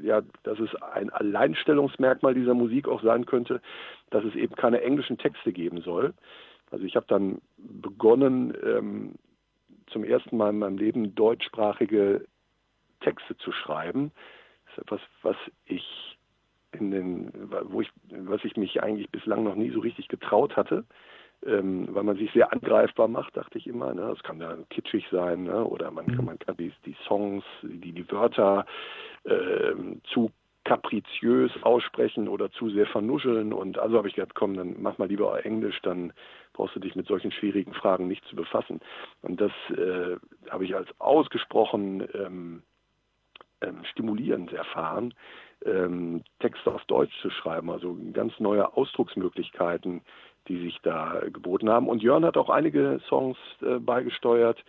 ja, dass es ein Alleinstellungsmerkmal dieser Musik auch sein könnte, dass es eben keine englischen Texte geben soll. Also ich habe dann begonnen, ähm, zum ersten Mal in meinem Leben deutschsprachige Texte zu schreiben. Das ist etwas, was ich in den, wo ich, was ich mich eigentlich bislang noch nie so richtig getraut hatte ähm, weil man sich sehr angreifbar macht, dachte ich immer. Ne? Das kann ja kitschig sein, ne? oder man kann, mhm. man kann die, die Songs, die, die Wörter ähm, zu kapriziös aussprechen oder zu sehr vernuscheln. Und also habe ich gedacht, komm, dann mach mal lieber Englisch, dann brauchst du dich mit solchen schwierigen Fragen nicht zu befassen. Und das äh, habe ich als ausgesprochen ähm, ähm, stimulierend erfahren, ähm, Texte auf Deutsch zu schreiben, also ganz neue Ausdrucksmöglichkeiten die sich da geboten haben. Und Jörn hat auch einige Songs äh, beigesteuert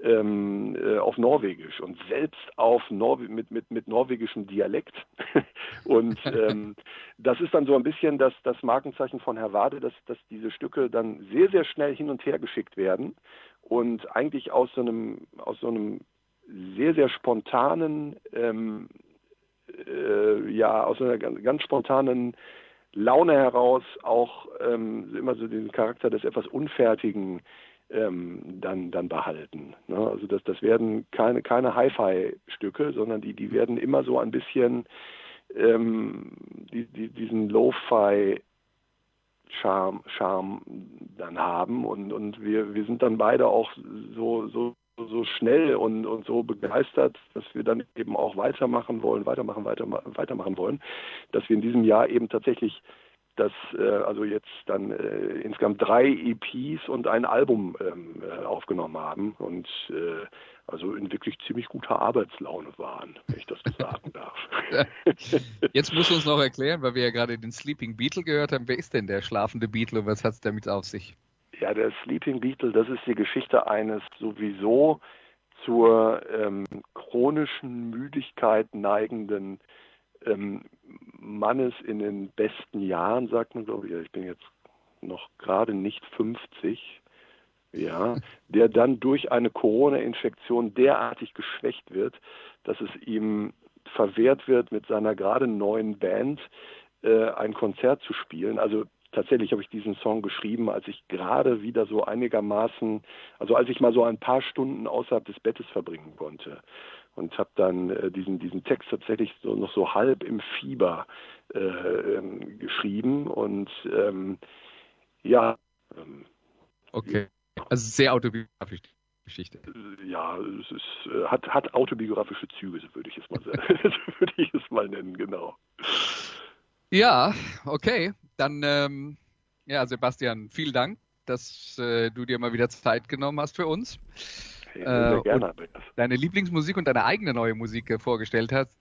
ähm, äh, auf Norwegisch und selbst auf Norwe mit, mit, mit norwegischem Dialekt. und ähm, das ist dann so ein bisschen das, das Markenzeichen von Herr Wade, dass, dass diese Stücke dann sehr, sehr schnell hin und her geschickt werden und eigentlich aus so einem, aus so einem sehr, sehr spontanen, ähm, äh, ja, aus einer ganz, ganz spontanen Laune heraus auch ähm, immer so den Charakter des etwas Unfertigen ähm, dann, dann behalten. Ne? Also das, das werden keine, keine Hi-Fi-Stücke, sondern die, die werden immer so ein bisschen ähm, die, die, diesen Lo-Fi Charme, Charme dann haben und, und wir, wir sind dann beide auch so, so so schnell und, und so begeistert, dass wir dann eben auch weitermachen wollen, weitermachen, weitermachen, weitermachen wollen, dass wir in diesem Jahr eben tatsächlich das, äh, also jetzt dann äh, insgesamt drei EPs und ein Album ähm, äh, aufgenommen haben und äh, also in wirklich ziemlich guter Arbeitslaune waren, wenn ich das so sagen darf. Jetzt musst du uns noch erklären, weil wir ja gerade den Sleeping Beetle gehört haben, wer ist denn der schlafende Beetle und was hat es damit auf sich? Ja, der Sleeping Beetle, das ist die Geschichte eines sowieso zur ähm, chronischen Müdigkeit neigenden ähm, Mannes in den besten Jahren, sagt man, glaube ich. Ich bin jetzt noch gerade nicht 50, ja, der dann durch eine Corona-Infektion derartig geschwächt wird, dass es ihm verwehrt wird, mit seiner gerade neuen Band äh, ein Konzert zu spielen. Also tatsächlich habe ich diesen Song geschrieben, als ich gerade wieder so einigermaßen, also als ich mal so ein paar Stunden außerhalb des Bettes verbringen konnte und habe dann äh, diesen diesen Text tatsächlich so noch so halb im Fieber äh, ähm, geschrieben und ähm, ja. Ähm, okay, also sehr autobiografisch. Geschichte. Ja, es ist, äh, hat, hat autobiografische Züge, so würde ich es mal so würde ich es mal nennen, genau. Ja, okay. Dann, ähm, ja, Sebastian, vielen Dank, dass äh, du dir mal wieder Zeit genommen hast für uns. Äh, gerne, deine Lieblingsmusik und deine eigene neue Musik äh, vorgestellt hast.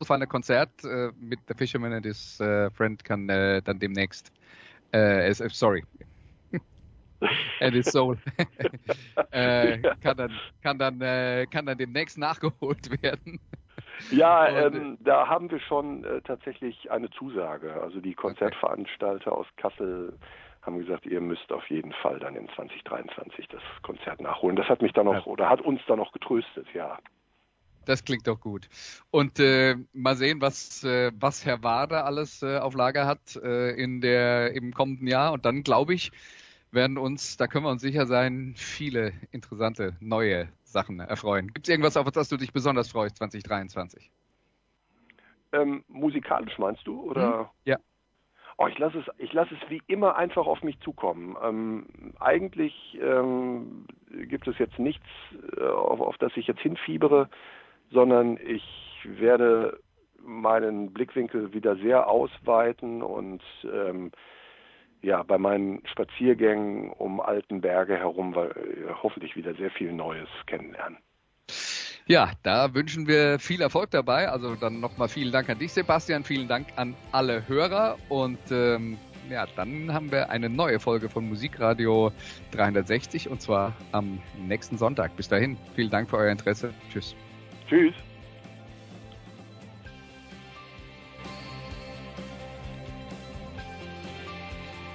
Das war ein Konzert äh, mit The Fisherman and his äh, Friend kann äh, dann demnächst, sorry, and his soul, kann dann, kann dann, kann dann demnächst nachgeholt werden. Ja, ähm, da haben wir schon äh, tatsächlich eine Zusage. Also die Konzertveranstalter aus Kassel haben gesagt, ihr müsst auf jeden Fall dann in 2023 das Konzert nachholen. Das hat mich dann noch ja. oder hat uns dann noch getröstet, ja. Das klingt doch gut. Und äh, mal sehen, was, äh, was Herr Wader alles äh, auf Lager hat äh, in der, im kommenden Jahr. Und dann, glaube ich, werden uns, da können wir uns sicher sein, viele interessante neue Sachen erfreuen. Gibt es irgendwas, auf das du dich besonders freust 2023? Ähm, musikalisch meinst du? Oder? Hm? Ja. Oh, ich lasse es, ich lasse es wie immer einfach auf mich zukommen. Ähm, eigentlich ähm, gibt es jetzt nichts, äh, auf, auf das ich jetzt hinfiebere, sondern ich werde meinen Blickwinkel wieder sehr ausweiten und ähm, ja, bei meinen Spaziergängen um alten Berge herum weil, äh, hoffentlich wieder sehr viel Neues kennenlernen. Ja, da wünschen wir viel Erfolg dabei. Also dann nochmal vielen Dank an dich, Sebastian. Vielen Dank an alle Hörer. Und ähm, ja, dann haben wir eine neue Folge von Musikradio 360 und zwar am nächsten Sonntag. Bis dahin, vielen Dank für euer Interesse. Tschüss. Tschüss.